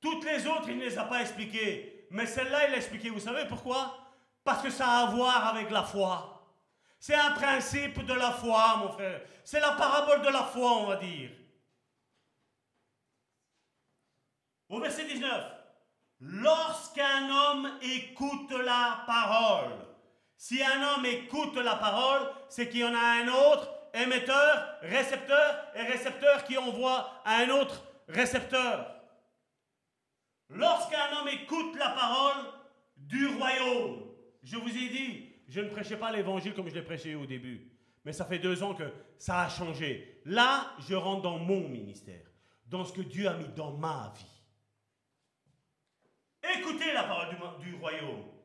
Toutes les autres, il ne les a pas expliquées. Mais celle-là, il l'a expliquée. Vous savez pourquoi? Parce que ça a à voir avec la foi. C'est un principe de la foi, mon frère. C'est la parabole de la foi, on va dire. Au verset 19. Lorsqu'un homme écoute la parole, si un homme écoute la parole, c'est qu'il y en a un autre, émetteur, récepteur, et récepteur qui envoie à un autre récepteur. Lorsqu'un homme écoute la parole du royaume, je vous ai dit, je ne prêchais pas l'évangile comme je l'ai prêché au début, mais ça fait deux ans que ça a changé. Là, je rentre dans mon ministère, dans ce que Dieu a mis dans ma vie. Écoutez la parole du, du royaume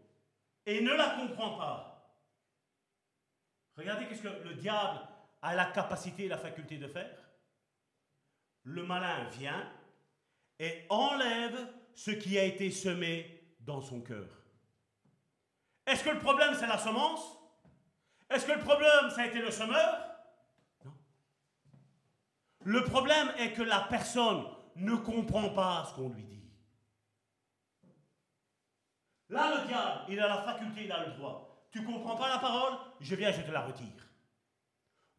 et ne la comprend pas. Regardez qu'est-ce que le diable a la capacité et la faculté de faire. Le malin vient et enlève ce qui a été semé dans son cœur. Est-ce que le problème c'est la semence? Est-ce que le problème ça a été le semeur? Non. Le problème est que la personne ne comprend pas ce qu'on lui dit. Là, le diable, il a la faculté, il a le droit. Tu comprends pas la parole? Je viens, je te la retire.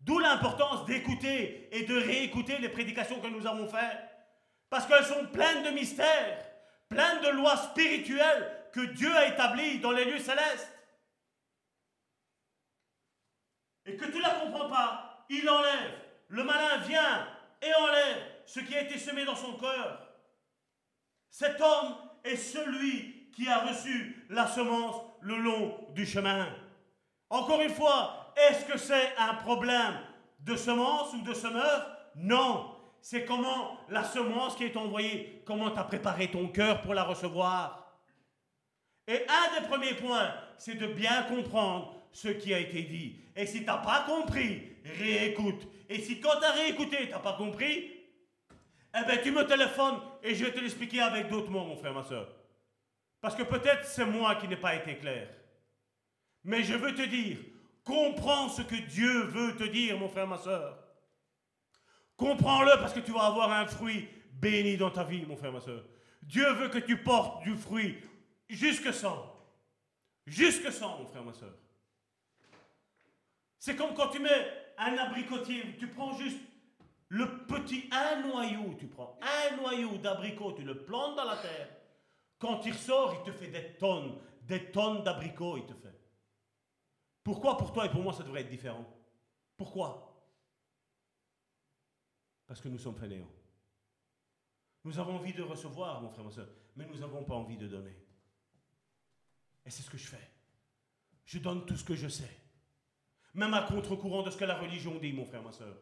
D'où l'importance d'écouter et de réécouter les prédications que nous avons faites. Parce qu'elles sont pleines de mystères, pleines de lois spirituelles que Dieu a établies dans les lieux célestes. Et que tu ne la comprends pas, il enlève. Le malin vient et enlève ce qui a été semé dans son cœur. Cet homme est celui qui a reçu la semence le long du chemin. Encore une fois, est-ce que c'est un problème de semence ou de semeur? Non. C'est comment la semence qui est envoyée, comment tu as préparé ton cœur pour la recevoir. Et un des premiers points, c'est de bien comprendre ce qui a été dit. Et si tu n'as pas compris, réécoute. Et si quand tu as réécouté, tu n'as pas compris, eh bien tu me téléphones et je vais te l'expliquer avec d'autres mots, mon frère, ma soeur. Parce que peut-être c'est moi qui n'ai pas été clair. Mais je veux te dire, comprends ce que Dieu veut te dire, mon frère, ma soeur. Comprends-le parce que tu vas avoir un fruit béni dans ta vie, mon frère, ma soeur. Dieu veut que tu portes du fruit jusque sans. Jusque sans, mon frère, ma soeur. C'est comme quand tu mets un abricotier, tu prends juste le petit, un noyau, tu prends un noyau d'abricot, tu le plantes dans la terre. Quand il ressort, il te fait des tonnes, des tonnes d'abricots, il te fait. Pourquoi pour toi et pour moi ça devrait être différent? Pourquoi? Parce que nous sommes fainéants. Nous avons envie de recevoir, mon frère, ma soeur, mais nous n'avons pas envie de donner. Et c'est ce que je fais. Je donne tout ce que je sais. Même à contre-courant de ce que la religion dit, mon frère, ma soeur.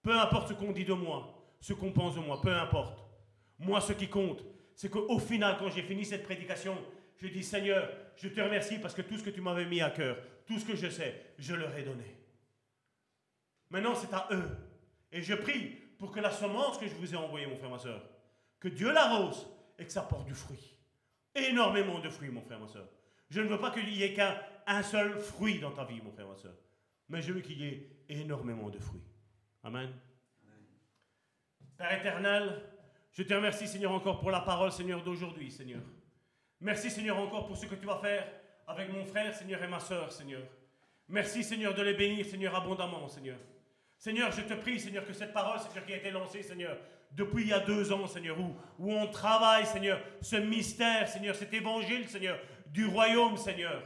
Peu importe ce qu'on dit de moi, ce qu'on pense de moi, peu importe. Moi, ce qui compte, c'est qu'au final, quand j'ai fini cette prédication, je dis Seigneur, je te remercie parce que tout ce que tu m'avais mis à cœur, tout ce que je sais, je leur ai donné. Maintenant, c'est à eux. Et je prie pour que la semence que je vous ai envoyée, mon frère, ma soeur, que Dieu l'arrose et que ça porte du fruit. Énormément de fruits, mon frère, ma soeur. Je ne veux pas qu'il y ait qu'un seul fruit dans ta vie, mon frère, ma soeur. Mais je veux qu'il y ait énormément de fruits. Amen. Père éternel, je te remercie, Seigneur, encore pour la parole, Seigneur, d'aujourd'hui, Seigneur. Merci, Seigneur, encore pour ce que tu vas faire avec mon frère, Seigneur, et ma soeur, Seigneur. Merci, Seigneur, de les bénir, Seigneur, abondamment, Seigneur. Seigneur, je te prie, Seigneur, que cette parole, Seigneur, qui a été lancée, Seigneur, depuis il y a deux ans, Seigneur, où, où on travaille, Seigneur, ce mystère, Seigneur, cet évangile, Seigneur, du royaume, Seigneur.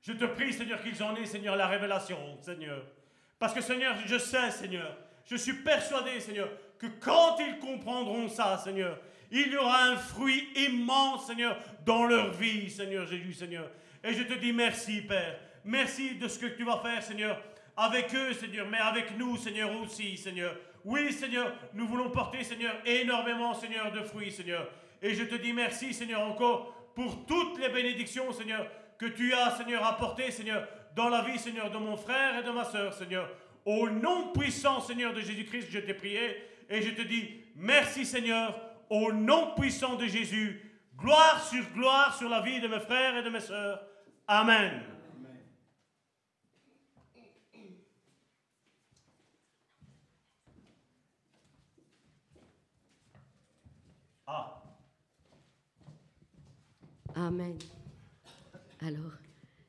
Je te prie, Seigneur, qu'ils en aient, Seigneur, la révélation, Seigneur. Parce que, Seigneur, je sais, Seigneur, je suis persuadé, Seigneur, que quand ils comprendront ça, Seigneur, il y aura un fruit immense, Seigneur, dans leur vie, Seigneur Jésus, Seigneur. Et je te dis merci, Père. Merci de ce que tu vas faire, Seigneur, avec eux, Seigneur, mais avec nous, Seigneur, aussi, Seigneur. Oui, Seigneur, nous voulons porter, Seigneur, énormément, Seigneur, de fruits, Seigneur. Et je te dis merci, Seigneur, encore pour toutes les bénédictions, Seigneur, que tu as, Seigneur, apportées, Seigneur, dans la vie, Seigneur, de mon frère et de ma soeur, Seigneur. Au nom puissant, Seigneur, de Jésus-Christ, je t'ai prié et je te dis merci, Seigneur, au nom puissant de Jésus. Gloire sur gloire sur la vie de mes frères et de mes sœurs. Amen. Ah. Amen. Alors,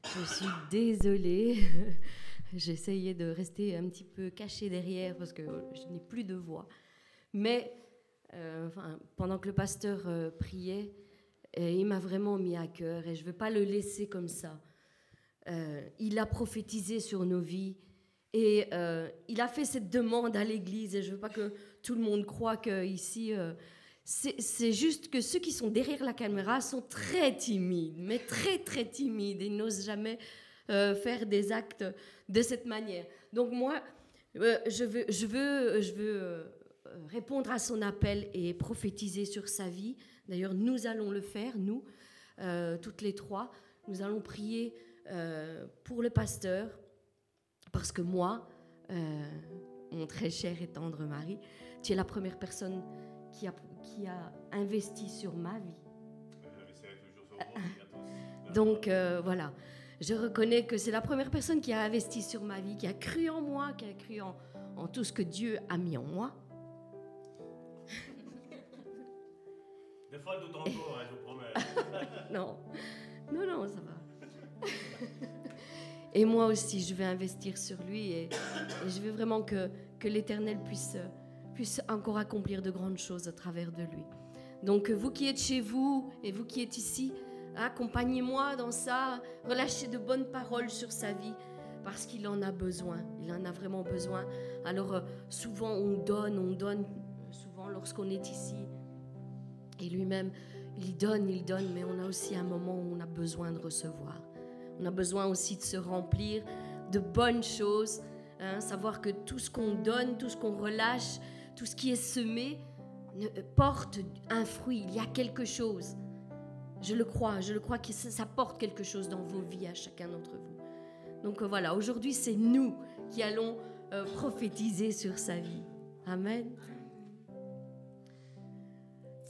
je suis désolée. J'essayais de rester un petit peu cachée derrière parce que je n'ai plus de voix. Mais euh, pendant que le pasteur euh, priait, euh, il m'a vraiment mis à cœur et je ne veux pas le laisser comme ça. il a prophétisé sur nos vies et il a fait cette demande à l'Église et je ne veux pas que tout le monde croit que ici c'est juste que ceux qui sont derrière la caméra sont très timides, mais très très timides et n'osent jamais faire des actes de cette manière. Donc moi, je veux, je veux, je veux répondre à son appel et prophétiser sur sa vie. D'ailleurs, nous allons le faire, nous, toutes les trois. Nous allons prier pour le pasteur, parce que moi, mon très cher et tendre mari, tu es la première personne qui a qui a investi sur ma vie. Donc euh, voilà, je reconnais que c'est la première personne qui a investi sur ma vie, qui a cru en moi, qui a cru en, tout ce que Dieu a mis en moi. Des fois, d'autant encore, hein, je vous promets. non, non, non, ça va. et moi aussi, je vais investir sur lui et, et je veux vraiment que, que l'Éternel puisse puisse encore accomplir de grandes choses à travers de lui. Donc vous qui êtes chez vous et vous qui êtes ici, accompagnez-moi dans ça, relâchez de bonnes paroles sur sa vie parce qu'il en a besoin, il en a vraiment besoin. Alors euh, souvent on donne, on donne, souvent lorsqu'on est ici, et lui-même, il donne, il donne, mais on a aussi un moment où on a besoin de recevoir. On a besoin aussi de se remplir de bonnes choses, hein, savoir que tout ce qu'on donne, tout ce qu'on relâche, tout ce qui est semé porte un fruit, il y a quelque chose. Je le crois, je le crois que ça, porte quelque chose dans vos vies à chacun d'entre vous. Donc euh, voilà, aujourd'hui c'est nous qui allons euh, prophétiser sur sa vie. Amen.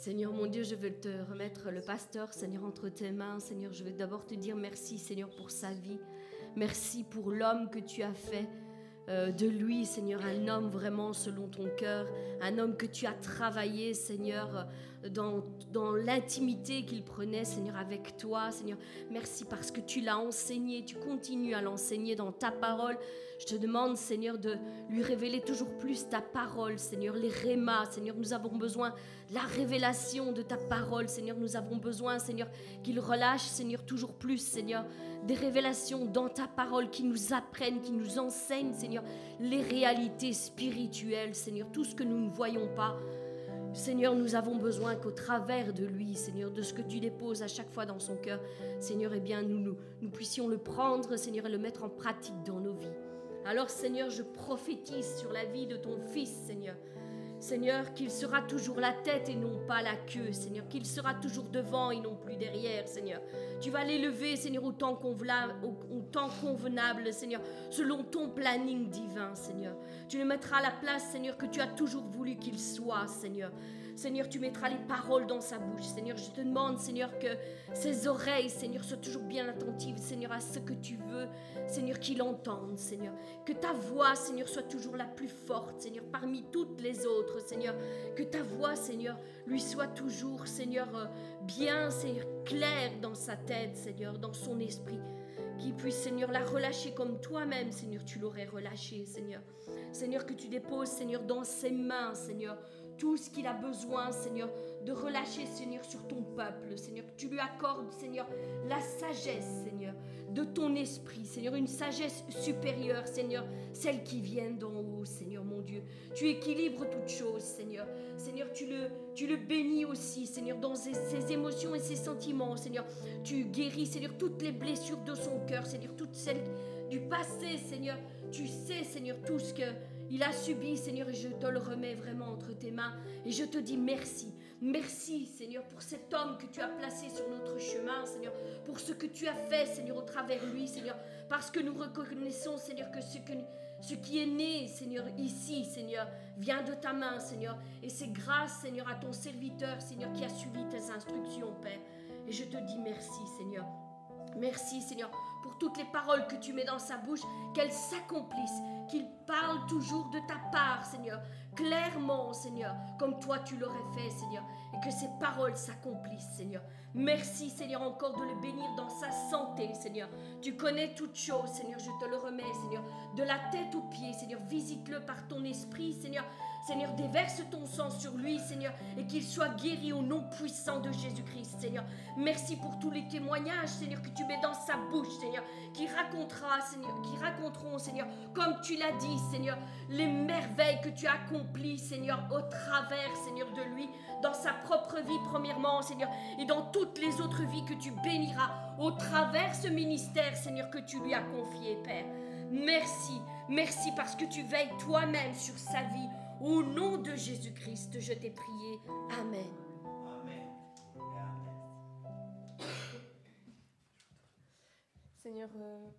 Seigneur mon Dieu, je veux te remettre le pasteur, Seigneur, entre tes mains. Seigneur, je veux d'abord te dire merci, Seigneur, pour sa vie. Merci pour l'homme que tu as fait. Euh, de lui, Seigneur, un homme vraiment selon ton cœur, un homme que tu as travaillé, Seigneur, dans, dans l'intimité qu'il prenait, Seigneur, avec toi, Seigneur. Merci parce que tu l'as enseigné, tu continues à l'enseigner dans ta parole. Je te demande, Seigneur, de lui révéler toujours plus ta parole, Seigneur, les rémas, Seigneur, nous avons besoin de la révélation de ta parole, Seigneur, nous avons besoin, Seigneur, qu'il relâche, Seigneur, toujours plus, Seigneur, des révélations dans ta parole qui nous apprennent, qui nous enseignent, Seigneur, les réalités spirituelles, Seigneur, tout ce que nous ne voyons pas. Seigneur, nous avons besoin qu'au travers de lui, Seigneur, de ce que tu déposes à chaque fois dans son cœur, Seigneur, eh bien, nous, nous, nous puissions le prendre, Seigneur, et le mettre en pratique dans nos vies. Alors, Seigneur, je prophétise sur la vie de ton Fils, Seigneur. Seigneur, qu'il sera toujours la tête et non pas la queue, Seigneur, qu'il sera toujours devant et non plus derrière, Seigneur. Tu vas l'élever, Seigneur, au temps, convenable, Seigneur, selon ton planning divin, Seigneur. Tu le mettras à la place, Seigneur, que tu as toujours voulu qu'il soit, Seigneur. Seigneur, tu mettras les paroles dans sa bouche. Seigneur, je te demande, Seigneur, que ses oreilles, Seigneur, soient toujours bien attentives, Seigneur, à ce que tu veux. Seigneur, qu'il entende, Seigneur. Que ta voix, Seigneur, soit toujours la plus forte, Seigneur, parmi toutes les autres, Seigneur. Que ta voix, Seigneur, lui soit toujours, Seigneur, euh, bien, Seigneur, claire dans sa tête, Seigneur, dans son esprit. Qu'il puisse, Seigneur, la relâcher comme toi-même, Seigneur, tu l'aurais relâché, Seigneur. Seigneur, que tu déposes, Seigneur, dans ses mains, Seigneur, tout ce qu'il a besoin, Seigneur, de relâcher, Seigneur, sur ton peuple, Seigneur. Que tu lui accordes, Seigneur, la sagesse, Seigneur, de ton esprit, Seigneur, une sagesse supérieure, Seigneur, celle qui vient d'en haut, Seigneur, mon Dieu. Tu équilibres toutes choses, Seigneur. Seigneur, tu le, tu le bénis aussi, Seigneur, dans ses, ses, émotions et ses sentiments, Seigneur. Tu guéris, Seigneur, toutes les blessures de son cœur, Seigneur, toutes celles du passé, Seigneur. Tu sais, Seigneur, tout ce que il a subi, Seigneur, et je te le remets vraiment entre tes mains. Et je te dis merci. Merci, Seigneur, pour cet homme que tu as placé sur notre chemin, Seigneur, pour ce que tu as fait, Seigneur, au travers lui, Seigneur, parce que nous reconnaissons, Seigneur, que ce, que, ce qui est né, Seigneur, ici, Seigneur, vient de ta main, Seigneur. Et c'est grâce, Seigneur, à ton serviteur, Seigneur, qui a suivi tes instructions, Père. Et je te dis merci, Seigneur. Merci, Seigneur, pour toutes les paroles que tu mets dans sa bouche, qu'elles s'accomplissent, qu'il parle toujours de ta part, Seigneur, clairement, Seigneur, comme toi tu l'aurais fait, Seigneur, et que ces paroles s'accomplissent, Seigneur. Merci, Seigneur, encore de le bénir dans sa santé, Seigneur. Tu connais toutes choses, Seigneur, je te le remets, Seigneur, de la tête aux pieds, Seigneur. Visite-le par ton esprit, Seigneur. Seigneur, déverse ton sang sur lui, Seigneur, et qu'il soit guéri au nom puissant de Jésus-Christ, Seigneur. Merci pour tous les témoignages, Seigneur, que tu mets dans sa bouche, Seigneur, qui racontera, Seigneur, qui raconteront, Seigneur, comme tu l'as dit, Seigneur, les merveilles que tu as accomplies, Seigneur, au travers, Seigneur, de lui, dans sa propre vie, premièrement, Seigneur, et dans toutes les autres vies que tu béniras au travers ce ministère, Seigneur, que tu lui as confié, Père. Merci, merci parce que tu veilles toi-même sur sa vie au nom de Jésus-Christ, je t'ai prié. Amen. Amen. Seigneur, euh,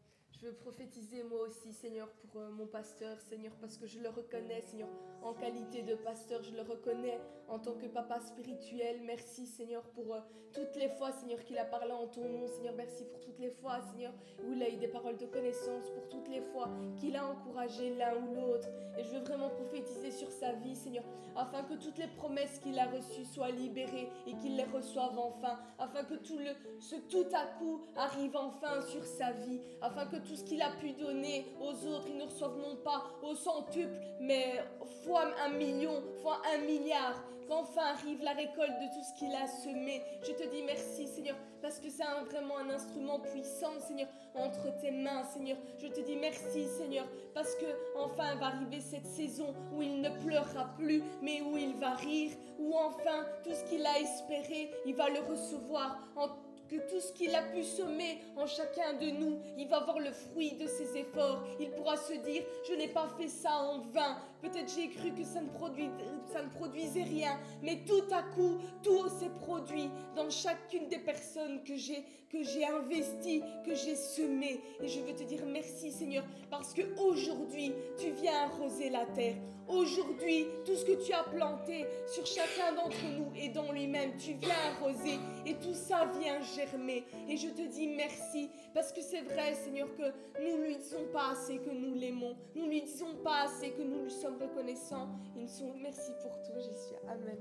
je veux prophétiser moi aussi, Seigneur, pour euh, mon pasteur, Seigneur, parce que je le reconnais, Seigneur, en qualité de pasteur, je le reconnais en tant que papa spirituel. Merci, Seigneur, pour euh, toutes les fois, Seigneur, qu'il a parlé en ton nom, Seigneur. Merci pour toutes les fois, Seigneur, où il a eu des paroles de connaissance, pour toutes les fois qu'il a encouragé l'un ou l'autre. Et je veux vraiment prophétiser sur sa vie, Seigneur, afin que toutes les promesses qu'il a reçues soient libérées et qu'il les reçoive enfin, afin que tout le, ce tout à coup arrive enfin sur sa vie, afin que tout ce qu'il a pu donner aux autres, il ne reçoive non pas au centuple, mais fois un million, fois un milliard, qu'enfin arrive la récolte de tout ce qu'il a semé. Je te dis merci, Seigneur, parce que c'est vraiment un instrument puissant, Seigneur, entre tes mains, Seigneur. Je te dis merci, Seigneur, parce que enfin va arriver cette saison où il ne pleurera plus, mais où il va rire, où enfin tout ce qu'il a espéré, il va le recevoir en que tout ce qu'il a pu semer en chacun de nous, il va voir le fruit de ses efforts. Il pourra se dire, je n'ai pas fait ça en vain. Peut-être j'ai cru que ça ne, produisait rien, mais tout à coup, tout s'est produit dans chacune des personnes que j'ai que j'ai investi, que j'ai semé. Et je veux te dire merci Seigneur, parce que aujourd'hui, tu viens arroser la terre. Aujourd'hui, tout ce que tu as planté sur chacun d'entre nous et dans lui-même, tu viens arroser et tout ça vient germer. Et je te dis merci parce que c'est vrai, Seigneur, que nous ne lui disons pas assez que nous l'aimons. Nous ne lui disons pas assez que nous lui sommes reconnaissants. Nous merci pour toi, Jésus. Amen.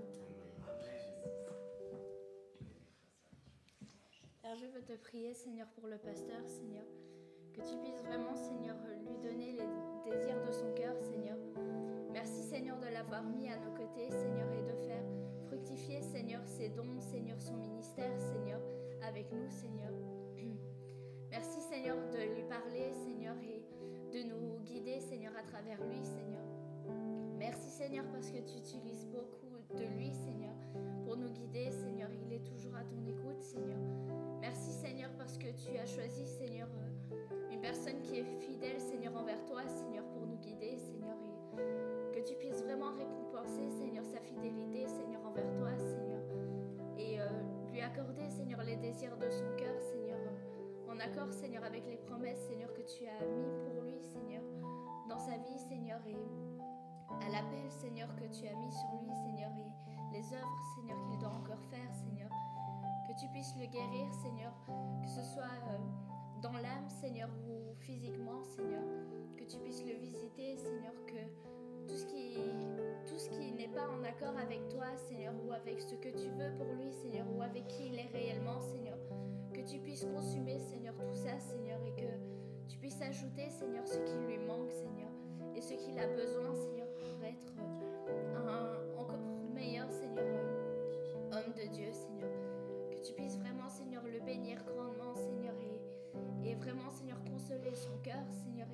Je veux te prier, Seigneur, pour le pasteur, Seigneur, que tu puisses vraiment, Seigneur, lui donner les désirs de son cœur, Seigneur. Merci, Seigneur, de l'avoir mis à nos côtés, Seigneur, et de faire fructifier, Seigneur, ses dons, Seigneur, son ministère, Seigneur, avec nous, Seigneur. Merci, Seigneur, de lui parler, Seigneur, et de nous guider, Seigneur, à travers lui, Seigneur. Merci, Seigneur, parce que tu utilises beaucoup de lui, Seigneur, pour nous guider, Seigneur. Il est toujours à ton écoute, Seigneur. Merci Seigneur parce que tu as choisi Seigneur euh, une personne qui est fidèle Seigneur envers toi Seigneur pour nous guider Seigneur et De son cœur Seigneur. En accord Seigneur avec les promesses Seigneur que tu as mis pour lui Seigneur dans sa vie Seigneur et à l'appel Seigneur que tu as mis sur lui Seigneur et les œuvres Seigneur qu'il doit encore faire Seigneur. Que tu puisses le guérir, Seigneur, que ce soit euh, dans l'âme, Seigneur, ou physiquement, Seigneur, que tu puisses le visiter, Seigneur, que tout ce qui, n'est pas en accord avec toi, Seigneur, ou avec ce que tu veux pour lui, Seigneur, ou avec qui il est réellement, Seigneur, que tu puisses consumer, Seigneur, tout ça, Seigneur, et que tu puisses ajouter, Seigneur, ce qui lui manque, Seigneur, et ce qu'il a besoin, Seigneur, pour être encore meilleur, Seigneur, homme de Dieu, Seigneur. Tu puisses vraiment, Seigneur, le bénir grandement, Seigneur, et, et vraiment, Seigneur, consoler son cœur, Seigneur,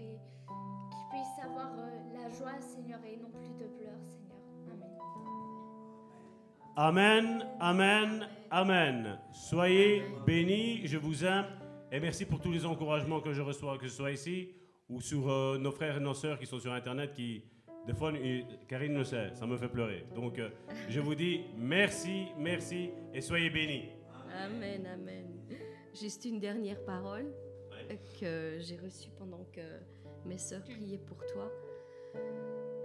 puisse avoir euh, la joie, Seigneur, et non plus de pleurs, Seigneur. Amen. Amen, amen, amen. Soyez bénis, je vous aime, et merci pour tous les encouragements que je reçois, que ce soit ici ou sur euh, nos frères et nos sœurs qui sont sur Internet qui, des fois, euh, Karine le sait, ça me fait pleurer. Donc, euh, je vous dis merci, merci et soyez bénis. Amen, amen. Juste une dernière parole Ouais. que j'ai reçue pendant que mes sœurs priaient pour toi.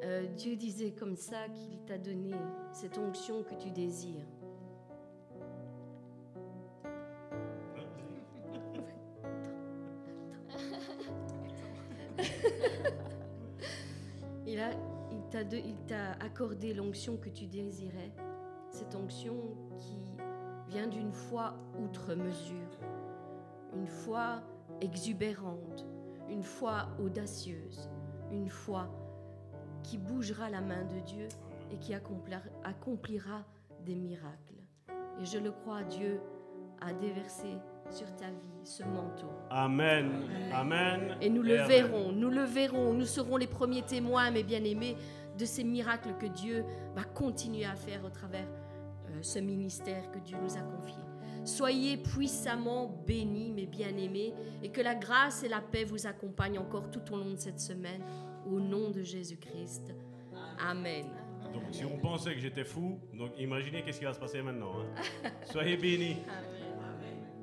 Euh, Dieu disait comme ça qu'il t'a donné cette onction que tu désires. Il a- il t'a de- il t'a accordé l'onction que tu désirais, cette onction qui vient d'une foi outre mesure, une foi exubérante, une foi audacieuse, une foi qui bougera la main de Dieu et qui accomplira, des miracles. Et je le crois, Dieu a déversé sur ta vie ce manteau. Amen. Amen. Et nous le verrons, nous le verrons, nous serons les premiers témoins, mes bien-aimés, de ces miracles que Dieu va continuer à faire au travers euh, ce ministère que Dieu nous a confié. Soyez puissamment bénis, mes bien-aimés, et que la grâce et la paix vous accompagnent encore tout au long de cette semaine, au nom de Jésus-Christ. Amen. Donc, si on pensait que j'étais fou, donc imaginez qu'est-ce qui va se passer maintenant. hein. Soyez bénis. Amen.